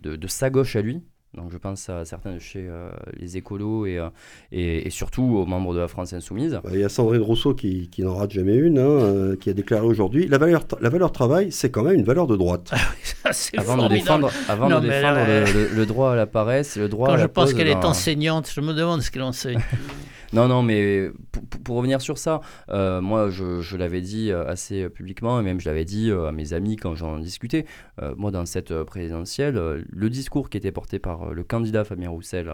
de sa gauche à lui, donc je pense à certains de chez euh, les écolos et, euh, et, et, surtout aux membres de la France Insoumise. Il y a Sandrine Rousseau qui, qui n'en rate jamais une, hein, euh, qui a déclaré aujourd'hui la valeur, la valeur travail, c'est quand même une valeur de droite. Ah avant de défendre, avant de défendre le, droit à la paresse, le droit Quand à la je pense qu'elle est enseignante, je me demande ce qu'elle enseigne. Non, non, mais pour, revenir sur ça, euh, moi, je, l'avais dit euh, assez publiquement, et même je l'avais dit euh, à mes amis quand j'en discutais. moi, dans cette présidentielle, le discours qui était porté par le candidat Fabien Roussel,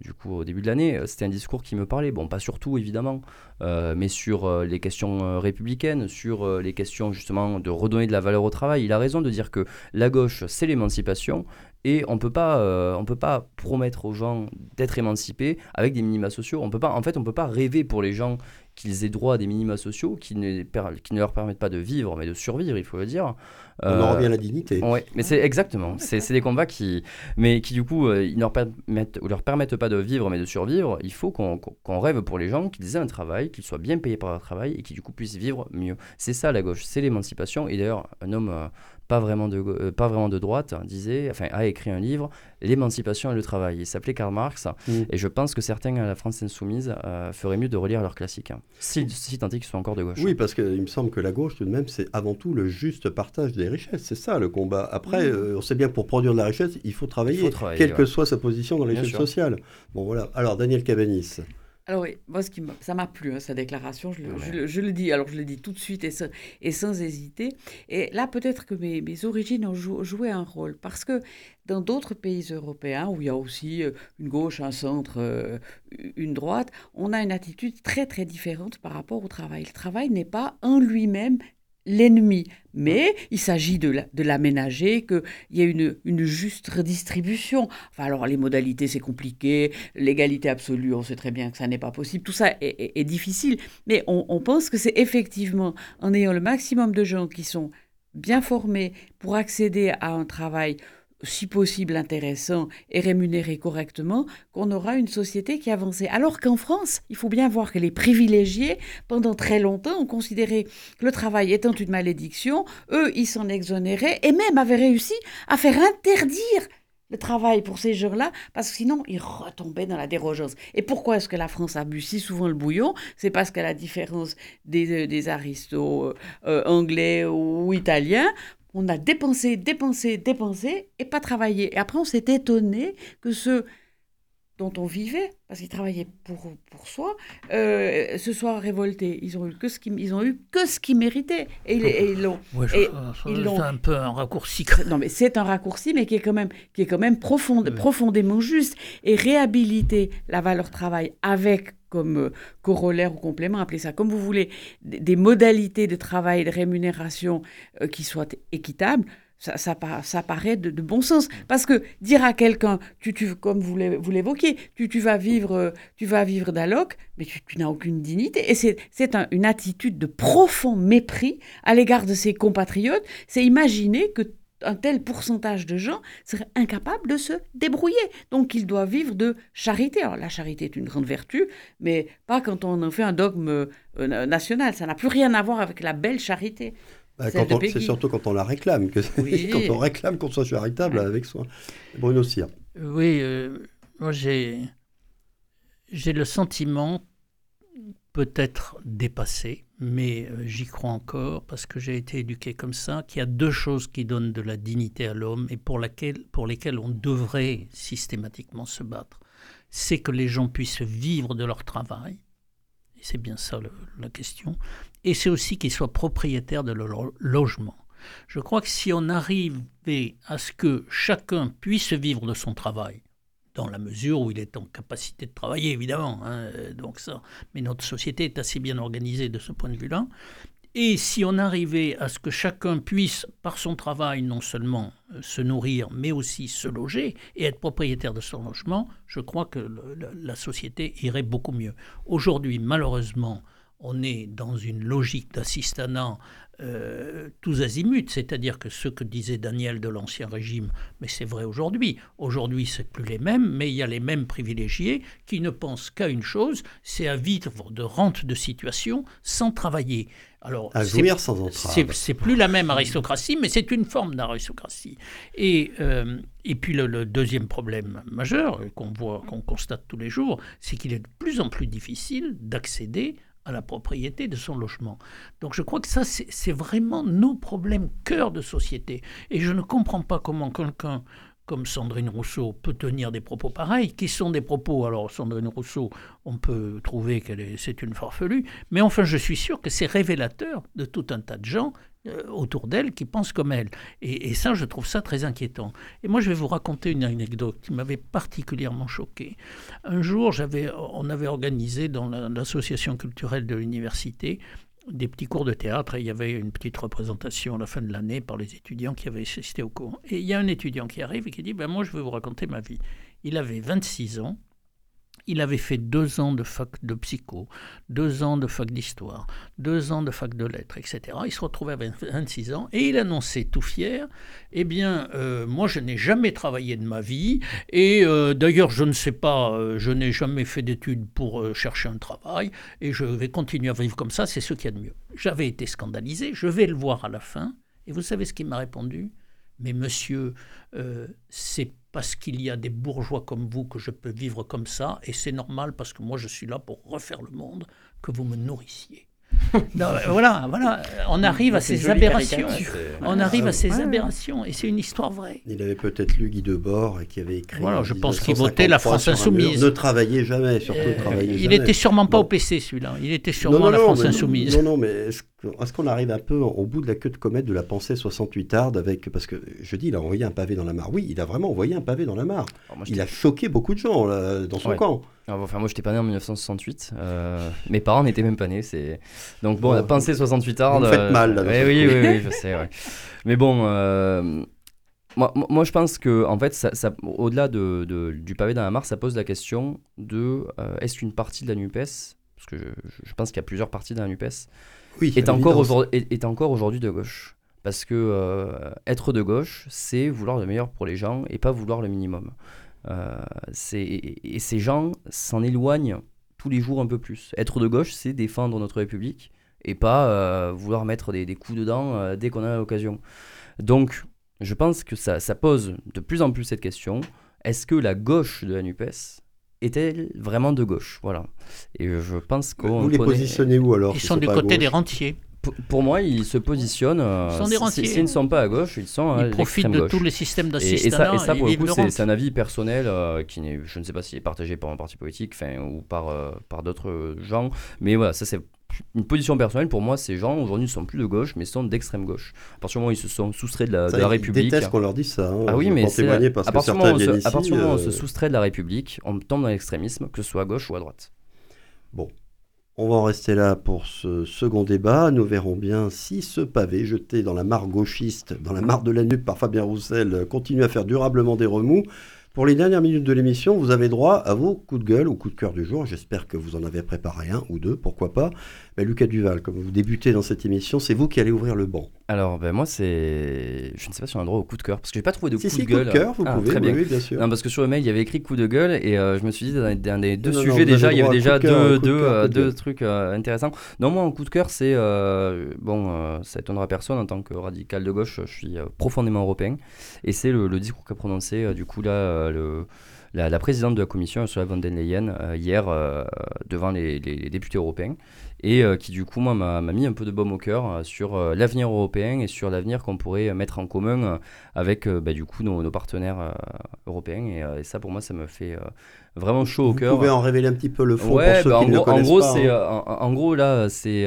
du coup, au début de l'année, c'était un discours qui me parlait. Bon, pas sur tout, évidemment, mais sur les questions républicaines, sur les questions justement de redonner de la valeur au travail. Il a raison de dire que la gauche, c'est l'émancipation, et on peut pas euh, on peut pas promettre aux gens d'être émancipés avec des minima sociaux. On peut pas en fait on peut pas rêver pour les gens qu'ils aient droit à des minima sociaux qui ne, qui ne leur permettent pas de vivre mais de survivre il faut le dire on en revient à la dignité ouais mais c'est exactement c'est des combats qui mais qui du coup euh, ils ne leur permettent ou leur permettent pas de vivre mais de survivre il faut qu'on rêve pour les gens qu'ils aient un travail qu'ils soient bien payés par leur travail et qui du coup puissent vivre mieux c'est ça la gauche c'est l'émancipation et d'ailleurs un homme euh, pas vraiment de, euh, pas vraiment de droite, disait, enfin, a écrit un livre, L'émancipation et le travail. Il s'appelait Karl Marx, mm. et je pense que certains à la France insoumise euh, feraient mieux de relire leur classique, hein. si, si tant est qu'ils soient encore de gauche. Oui, parce qu'il me semble que la gauche, tout de même, c'est avant tout le juste partage des richesses. C'est ça le combat. Après, euh, on sait bien que pour produire de la richesse, il faut travailler, quelle que soit sa position dans l'échelle sociale. Bon, voilà. Alors, Daniel Cabanis. Alors oui, moi, ce qui ça m'a plu, hein, sa déclaration, je le, je, le, dis, alors je le dis tout de suite et sans, et sans hésiter. Et là, peut-être que mes, mes origines ont joué un rôle, parce que dans d'autres pays européens, où il y a aussi euh, une gauche, un centre, euh, une droite, on a une attitude très très différente par rapport au travail. Le travail n'est pas en lui-même l'ennemi. Mais il s'agit de l'aménager, qu'il y ait une, une, juste redistribution. Enfin, alors, les modalités, c'est compliqué. L'égalité absolue, on sait très bien que ça n'est pas possible. Tout ça est, difficile. Mais on, on pense que c'est effectivement en ayant le maximum de gens qui sont bien formés pour accéder à un travail si possible intéressant et rémunéré correctement, qu'on aura une société qui avance. Alors qu'en France, il faut bien voir que les privilégiés, pendant très longtemps, ont considéré que le travail étant une malédiction, eux, ils s'en exonéraient et même avaient réussi à faire interdire le travail pour ces gens-là, parce que sinon, ils retombaient dans la dérogeance. Et pourquoi est-ce que la France a bu si souvent le bouillon? C'est parce qu'à la différence des, des aristos euh, anglais ou italiens, on a dépensé, dépensé, dépensé et pas travaillé. Et après, on s'est étonné que ce dont on vivait, parce qu'ils travaillaient pour, pour soi, euh, se soient révoltés. Ils ont eu que ce qu'ils ils ont eu que ce qu'ils méritaient. Et, ils- et ils l'ont. Ouais, c'est un peu un raccourci. Non, mais c'est un raccourci, mais qui est quand même, qui est quand même profond- Oui. profondément juste. Et réhabiliter la valeur travail avec comme euh, corollaire ou complément, appelez ça comme vous voulez, des, des modalités de travail et de rémunération euh, qui soient équitables, ça, ça, pa- ça paraît de, bon sens. Parce que dire à quelqu'un, tu, tu, comme vous l'é- vous l'évoquiez, tu, tu vas vivre, euh, tu vas vivre d'alloc, mais tu, n'as aucune dignité. Et c'est c'est un- une attitude de profond mépris à l'égard de ses compatriotes. C'est imaginer que un tel pourcentage de gens seraient incapables de se débrouiller. Donc ils doivent vivre de charité. Alors la charité est une grande vertu, mais pas quand on en fait un dogme euh, national. Ça n'a plus rien à voir avec la belle charité. Bah. C'est surtout quand on la réclame, que Oui. quand on réclame qu'on soit charitable avec soi. Bruno Cyr. Oui, euh, moi j'ai j'ai le sentiment peut-être dépassé, mais euh, j'y crois encore parce que j'ai été éduqué comme ça, qu'il y a deux choses qui donnent de la dignité à l'homme et pour, laquelle, pour lesquelles on devrait systématiquement se battre. C'est que les gens puissent vivre de leur travail, c'est bien ça la question, et c'est aussi qu'ils soient propriétaires de leur lo- logement. Je crois que si on arrivait à ce que chacun puisse vivre de son travail, dans la mesure où il est en capacité de travailler, évidemment, hein, euh, donc ça. Mais notre société est assez bien organisée de ce point de vue-là. Et si on arrivait à ce que chacun puisse, par son travail, non seulement euh, se nourrir, mais aussi se loger et être propriétaire de son logement, je crois que la société irait beaucoup mieux. Aujourd'hui, malheureusement, on est dans une logique d'assistanat euh, tous azimuts, c'est-à-dire que ce que disait Daniel de l'Ancien Régime, mais c'est vrai aujourd'hui. Aujourd'hui, c'est plus les mêmes, mais il y a les mêmes privilégiés qui ne pensent qu'à une chose, c'est à vivre de rente de situation sans travailler. Alors, À c'est- jouir sans c'est entrave. c'est plus la même aristocratie, mais c'est une forme d'aristocratie. Et, euh, et puis le, le deuxième problème majeur qu'on voit, qu'on constate tous les jours, c'est qu'il est de plus en plus difficile d'accéder à la propriété de son logement. Donc je crois que ça, c'est c'est vraiment nos problèmes cœur de société. Et je ne comprends pas comment quelqu'un comme Sandrine Rousseau peut tenir des propos pareils, qui sont des propos, alors Sandrine Rousseau, on peut trouver qu'elle est, c'est une farfelue, mais enfin je suis sûr que c'est révélateur de tout un tas de gens euh, autour d'elle qui pensent comme elle. Et, ça, je trouve ça très inquiétant. Et moi, je vais vous raconter une anecdote qui m'avait particulièrement choqué. Un jour, j'avais, on avait organisé dans la- l'association culturelle de l'université des petits cours de théâtre et il y avait une petite représentation à la fin de l'année par les étudiants qui avaient assisté au cours. Et il y a un étudiant qui arrive et qui dit ben Moi, je vais vous raconter ma vie. Il avait 26 ans. Il avait fait deux ans de fac de psycho, deux ans de fac d'histoire, deux ans de fac de lettres, etc. Il se retrouvait à 20 26 ans et il annonçait tout fier Eh bien, euh, moi, je n'ai jamais travaillé de ma vie et euh, d'ailleurs, je ne sais pas, euh, je n'ai jamais fait d'études pour chercher un travail et je vais continuer à vivre comme ça, c'est ce qu'il y a de mieux. J'avais été scandalisé, je vais le voir à la fin et vous savez ce qu'il m'a répondu Mais monsieur, c'est parce qu'il y a des bourgeois comme vous que je peux vivre comme ça, et c'est normal parce que moi je suis là pour refaire le monde, que vous me nourrissiez. Non, voilà, voilà, on arrive à ces aberrations. On arrive à ces aberrations, et c'est une histoire vraie. Il avait peut-être lu Guy Debord et qui avait écrit. Voilà, je pense qu'il votait la 1953 France insoumise. Ne travaillez jamais, surtout ne Euh, travaillez il jamais. était sûrement pas Bon. au PC celui-là, il était sûrement à la France mais, insoumise. Non, non, mais est-ce qu'on arrive un peu au bout de la queue de comète de la pensée 68 arde avec parce que je dis il a envoyé un pavé dans la mare. Oui, il a vraiment envoyé un pavé dans la mare. Moi, Il a choqué beaucoup de gens là, dans son Ouais. camp. Ah, bon, enfin, moi, j'étais pas né en 1968. euh, mes parents n'étaient même pas nés. C'est... Donc, bon, la pensée 68 arde. vous me faites mal, là, ouais, seul oui, oui, oui, je sais. ouais. Mais bon, euh, moi, moi- je pense que, en fait, ça, ça- au-delà de, de- du pavé dans la mare, ça pose la question de euh, est-ce qu'une partie de la NUPES, parce que je, je pense qu'il y a plusieurs parties dans la NUPES, Oui, est encore, l'évidence. aujourd'hui, est, est encore aujourd'hui de gauche. Parce que euh, être de gauche, c'est vouloir le meilleur pour les gens et pas vouloir le minimum. Euh, c'est- et et ces gens s'en éloignent tous les jours un peu plus. Être de gauche, c'est défendre notre République et pas euh, vouloir mettre des, des coups dedans euh, dès qu'on a l'occasion. Donc, je pense que ça, ça pose de plus en plus cette question. Est-ce que la gauche de la NUPES est-elle vraiment de gauche? Voilà. Et je pense qu'on Vous les connaît- positionnez où alors Ils sont du côté gauche? des rentiers. Pour, moi, ils se positionnent. Euh, S'ils ne sont pas à gauche, ils sont à Ils profitent de tous les systèmes d'assistance. Et, ça, pour le coup, c'est un avis personnel euh, qui n'est, je ne sais pas s'il est partagé par un parti politique ou par, euh, par d'autres gens. Mais voilà, ça c'est une position personnelle, pour moi, ces gens aujourd'hui ne sont plus de gauche, mais sont d'extrême gauche. À partir du moment où ils se sont soustraits de la, de la République. Ils détestent qu'on leur dise ça. Hein. ah oui, mais c'est à, partir du moment où on se soustrait de la République, on tombe dans l'extrémisme, que ce soit à gauche ou à droite. Bon, on va en rester là pour ce second débat. Nous verrons bien si ce pavé jeté dans la mare gauchiste, dans la mare de la nuque par Fabien Roussel, continue à faire durablement des remous. Pour les dernières minutes de l'émission, vous avez droit à vos coups de gueule ou coups de cœur du jour. J'espère que vous en avez préparé un ou deux, pourquoi pas. Mais Lucas Duval, comme vous débutez dans cette émission, c'est vous qui allez ouvrir le banc. Alors, ben moi, c'est. Je ne sais pas si on a droit au coup de cœur, parce que j'ai pas trouvé de coup de gueule. Coup de cœur, vous ah, pouvez, très bien. Oui, bien sûr. Non, parce que sur le mail, il y avait écrit coup de gueule, et euh, je me suis dit, dans les, deux sujets déjà, il y avait déjà deux, deux, deux trucs euh, intéressants. Non, moi, un coup de cœur, c'est. Euh, bon, ça étonnera personne, en tant que radical de gauche, je suis profondément européen, et c'est le, le, discours qu'a prononcé, du coup, là, le la, présidente de la commission, Ursula von der Leyen, euh, hier euh, devant les, députés européens, et euh, qui du coup moi m'a mis un peu de baume au cœur sur l'avenir européen et sur l'avenir qu'on pourrait mettre en commun avec bah, du coup nos, partenaires européens. Et, ça pour moi ça me fait vraiment chaud au cœur. Vous pouvez en révéler un petit peu le fond pour ceux bah, qui ne en gros, c'est hein. en, gros là c'est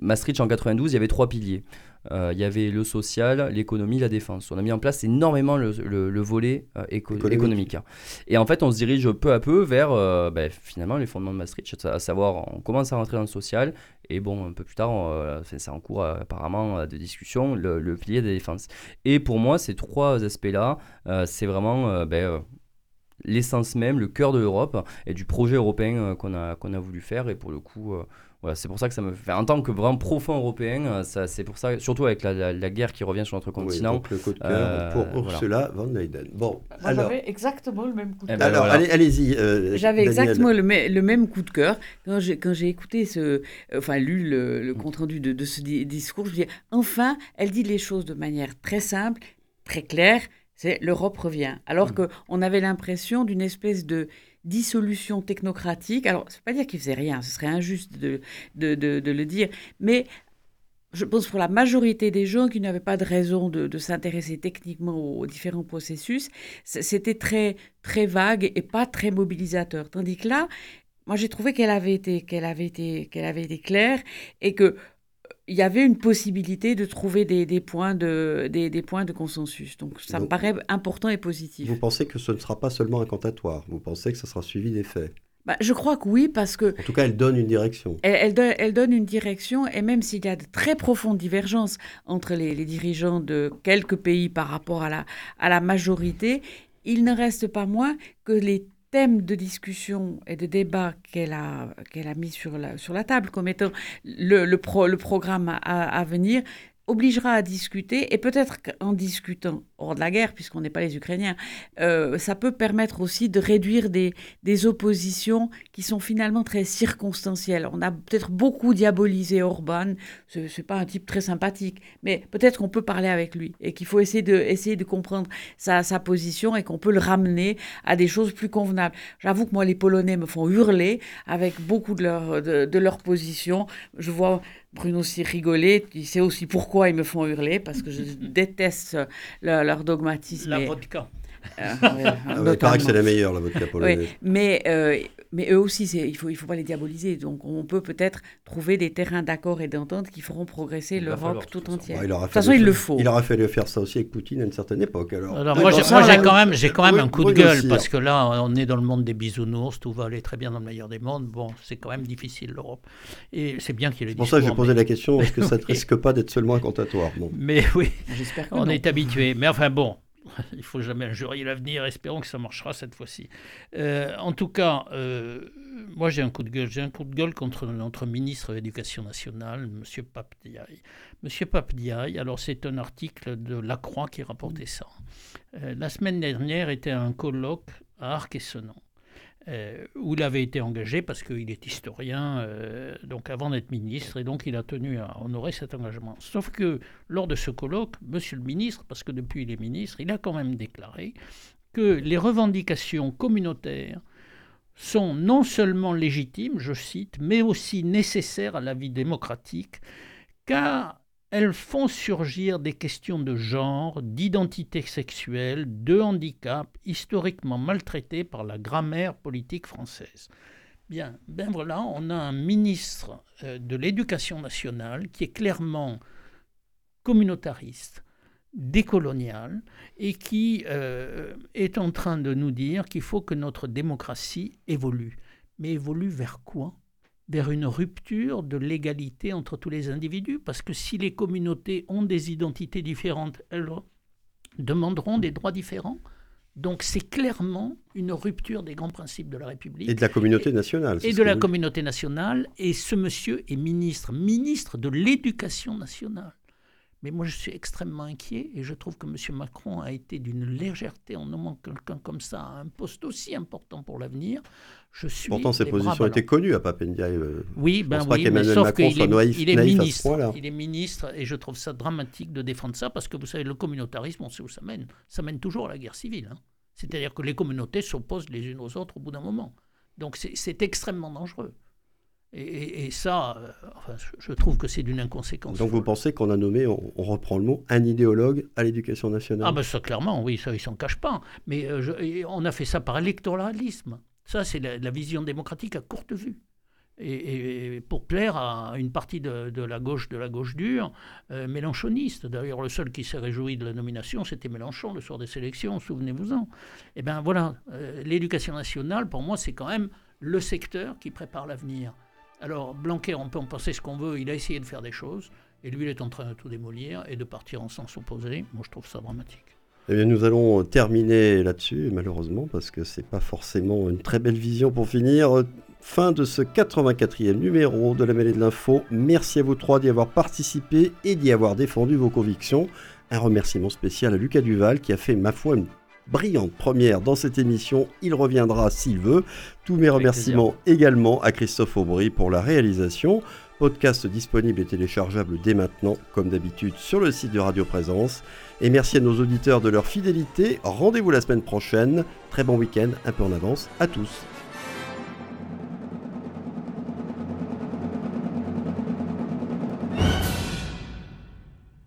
Maastricht en 92, il y avait trois piliers. Euh, il y avait le social, l'économie, la défense. On a mis en place énormément le, le, volet euh, économique. Hein. Et en fait, on se dirige peu à peu vers euh, ben, finalement les fondements de Maastricht, à savoir on commence à rentrer dans le social et bon, un peu plus tard, c'est en cours apparemment de discussion, le, pilier de la défense. Et pour moi, ces trois aspects-là, c'est vraiment ben, l'essence même, le cœur de l'Europe et du projet européen qu'on a, qu'on a voulu faire. Et pour le coup, c'est pour ça que ça me fait. En tant que vraiment profond européen, euh, ça, c'est pour ça, surtout avec la, la, guerre qui revient sur notre continent. donc le coup de cœur euh, pour Ursula von Leyen. Bon, alors. J'avais exactement le même coup de eh ben, cœur. alors, allez-y. Euh, j'avais exactement le, le, même coup de cœur. Quand j'ai, quand j'ai écouté ce. Enfin, lu le, compte-rendu de, de, ce discours, je me dis enfin, elle dit les choses de manière très simple, très claire. C'est l'Europe revient. Alors mm. qu'on avait l'impression d'une espèce de dissolution technocratique. Alors, ça ne veut pas dire qu'il faisait rien, ce serait injuste de, de, de, le dire, mais je pense pour la majorité des gens qui n'avaient pas de raison de, s'intéresser techniquement aux, différents processus, c'était très, très vague et pas très mobilisateur. Tandis que là, moi j'ai trouvé qu'elle avait été, qu'elle avait été, qu'elle avait été claire et que il y avait une possibilité de trouver des, des points, de, des, des, points de consensus. Donc ça me paraît important et positif. Vous pensez que ce ne sera pas seulement incantatoire, vous pensez que ça sera suivi des faits? Bah, je crois que oui, parce que... En tout cas, elle donne une direction. Elle, elle, donne, elle donne, une direction, et même s'il y a de très profondes divergences entre les, les, dirigeants de quelques pays par rapport à la, à la majorité, il ne reste pas moins que les thèmes de discussion et de débat qu'elle a, qu'elle mis sur la, table comme étant le, le, le programme à, à venir obligera à discuter, et peut-être qu'en discutant hors de la guerre, puisqu'on n'est pas les Ukrainiens, euh, ça peut permettre aussi de réduire des, des oppositions qui sont finalement très circonstancielles. On a peut-être beaucoup diabolisé Orban, ce n'est pas un type très sympathique, mais peut-être qu'on peut parler avec lui, et qu'il faut essayer de, essayer de comprendre sa, sa position, et qu'on peut le ramener à des choses plus convenables. J'avoue que moi, les Polonais me font hurler avec beaucoup de leur, de, de leur position. Je vois Bruno aussi rigolé. Il sait aussi pourquoi ils me font hurler, parce que je déteste leur, dogmatisme. La vodka. Euh, ah il paraît que c'est la meilleure, la vodka polonaise. mais, euh, mais eux aussi, il ne faut, il faut pas les diaboliser. Donc on peut peut-être trouver des terrains d'accord et d'entente qui feront progresser l'Europe tout entière. de toute façon, il le faut. Il aurait fallu faire ça aussi avec Poutine à une certaine époque. Alors, alors moi, j'ai quand même, quand même un coup de gueule, parce que là, on est dans le monde des bisounours, tout va aller très bien dans le meilleur des mondes. Bon, c'est quand même difficile, l'Europe. Et c'est bien qu'il ait C'est pour ça que j'ai posé la question, est-ce que ça ne risque pas d'être seulement incantatoire Mais oui, on est habitué. Mais enfin bon, il faut jamais injurier l'avenir, espérons que ça marchera cette fois-ci. Euh, en tout cas, euh, moi j'ai un coup de gueule. J'ai un coup de gueule contre notre ministre de l'Éducation nationale, M. Papdiaï. M. Papdiaï, alors c'est un article de La Croix qui rapportait ça. Euh, la semaine dernière était un colloque à Arc-et-Senans. Euh, où il avait été engagé parce qu'il est historien, euh, donc avant d'être ministre, et donc il a tenu à honorer cet engagement. Sauf que lors de ce colloque, Monsieur le ministre, parce que depuis il est ministre, il a quand même déclaré que les revendications communautaires sont non seulement légitimes, je cite, mais aussi nécessaires à la vie démocratique, car elles font surgir des questions de genre, d'identité sexuelle, de handicap, historiquement maltraitées par la grammaire politique française. Bien, ben voilà, on a un ministre euh, de l'Éducation nationale qui est clairement communautariste, décolonial, et qui euh, est en train de nous dire qu'il faut que notre démocratie évolue. Mais évolue vers quoi? Vers une rupture de l'égalité entre tous les individus, parce que si les communautés ont des identités différentes, elles demanderont des droits différents. Donc c'est clairement une rupture des grands principes de la République. Et de la communauté nationale. Et de la communauté nationale. Et ce monsieur est ministre, ministre de l'Éducation nationale. Mais moi, je suis extrêmement inquiet et je trouve que M. Macron a été d'une légèreté en nommant quelqu'un comme ça à un poste aussi important pour l'avenir. Je suis Pourtant, ses positions étaient connues à Papendiaï. Euh, oui, ben oui, mais sauf qu'il est, il est ministre. Il est ministre et je trouve ça dramatique de défendre ça parce que vous savez, le communautarisme, on sait où ça mène. Ça mène toujours à la guerre civile. Hein. C'est-à-dire que les communautés s'opposent les unes aux autres au bout d'un moment. Donc c'est extrêmement dangereux. Et, ça, euh, je trouve que c'est d'une inconséquence. Donc vous pensez qu'on a nommé, on, reprend le mot, un idéologue à l'éducation nationale Ah ben ça clairement, oui, ça ils s'en cachent pas. Mais euh, on a fait ça par électoralisme. Ça c'est la, vision démocratique à courte vue. Et, pour plaire à une partie de, la gauche de la gauche dure, euh, mélanchoniste. D'ailleurs, le seul qui s'est réjoui de la nomination, c'était Mélenchon le soir des élections, souvenez-vous-en. Eh bien voilà, l'éducation nationale, pour moi, c'est quand même le secteur qui prépare l'avenir. Alors Blanquer, on peut en penser ce qu'on veut, il a essayé de faire des choses, et lui, il est en train de tout démolir et de partir en sens opposé. Moi, je trouve ça dramatique. Eh bien, nous allons terminer là-dessus, malheureusement, parce que c'est pas forcément une très belle vision pour finir. Fin de ce 84e numéro de la mêlée de l'info. Merci à vous trois d'y avoir participé et d'y avoir défendu vos convictions. Un remerciement spécial à Lucas Duval qui a fait, ma foi, une brillante première dans cette émission. Il reviendra s'il veut. Tous mes remerciements également à Christophe Aubry pour la réalisation. Podcast disponible et téléchargeable dès maintenant, comme d'habitude, sur le site de Radio Présence. Et merci à nos auditeurs de leur fidélité. Rendez-vous la semaine prochaine. Très bon week-end, un peu en avance à tous.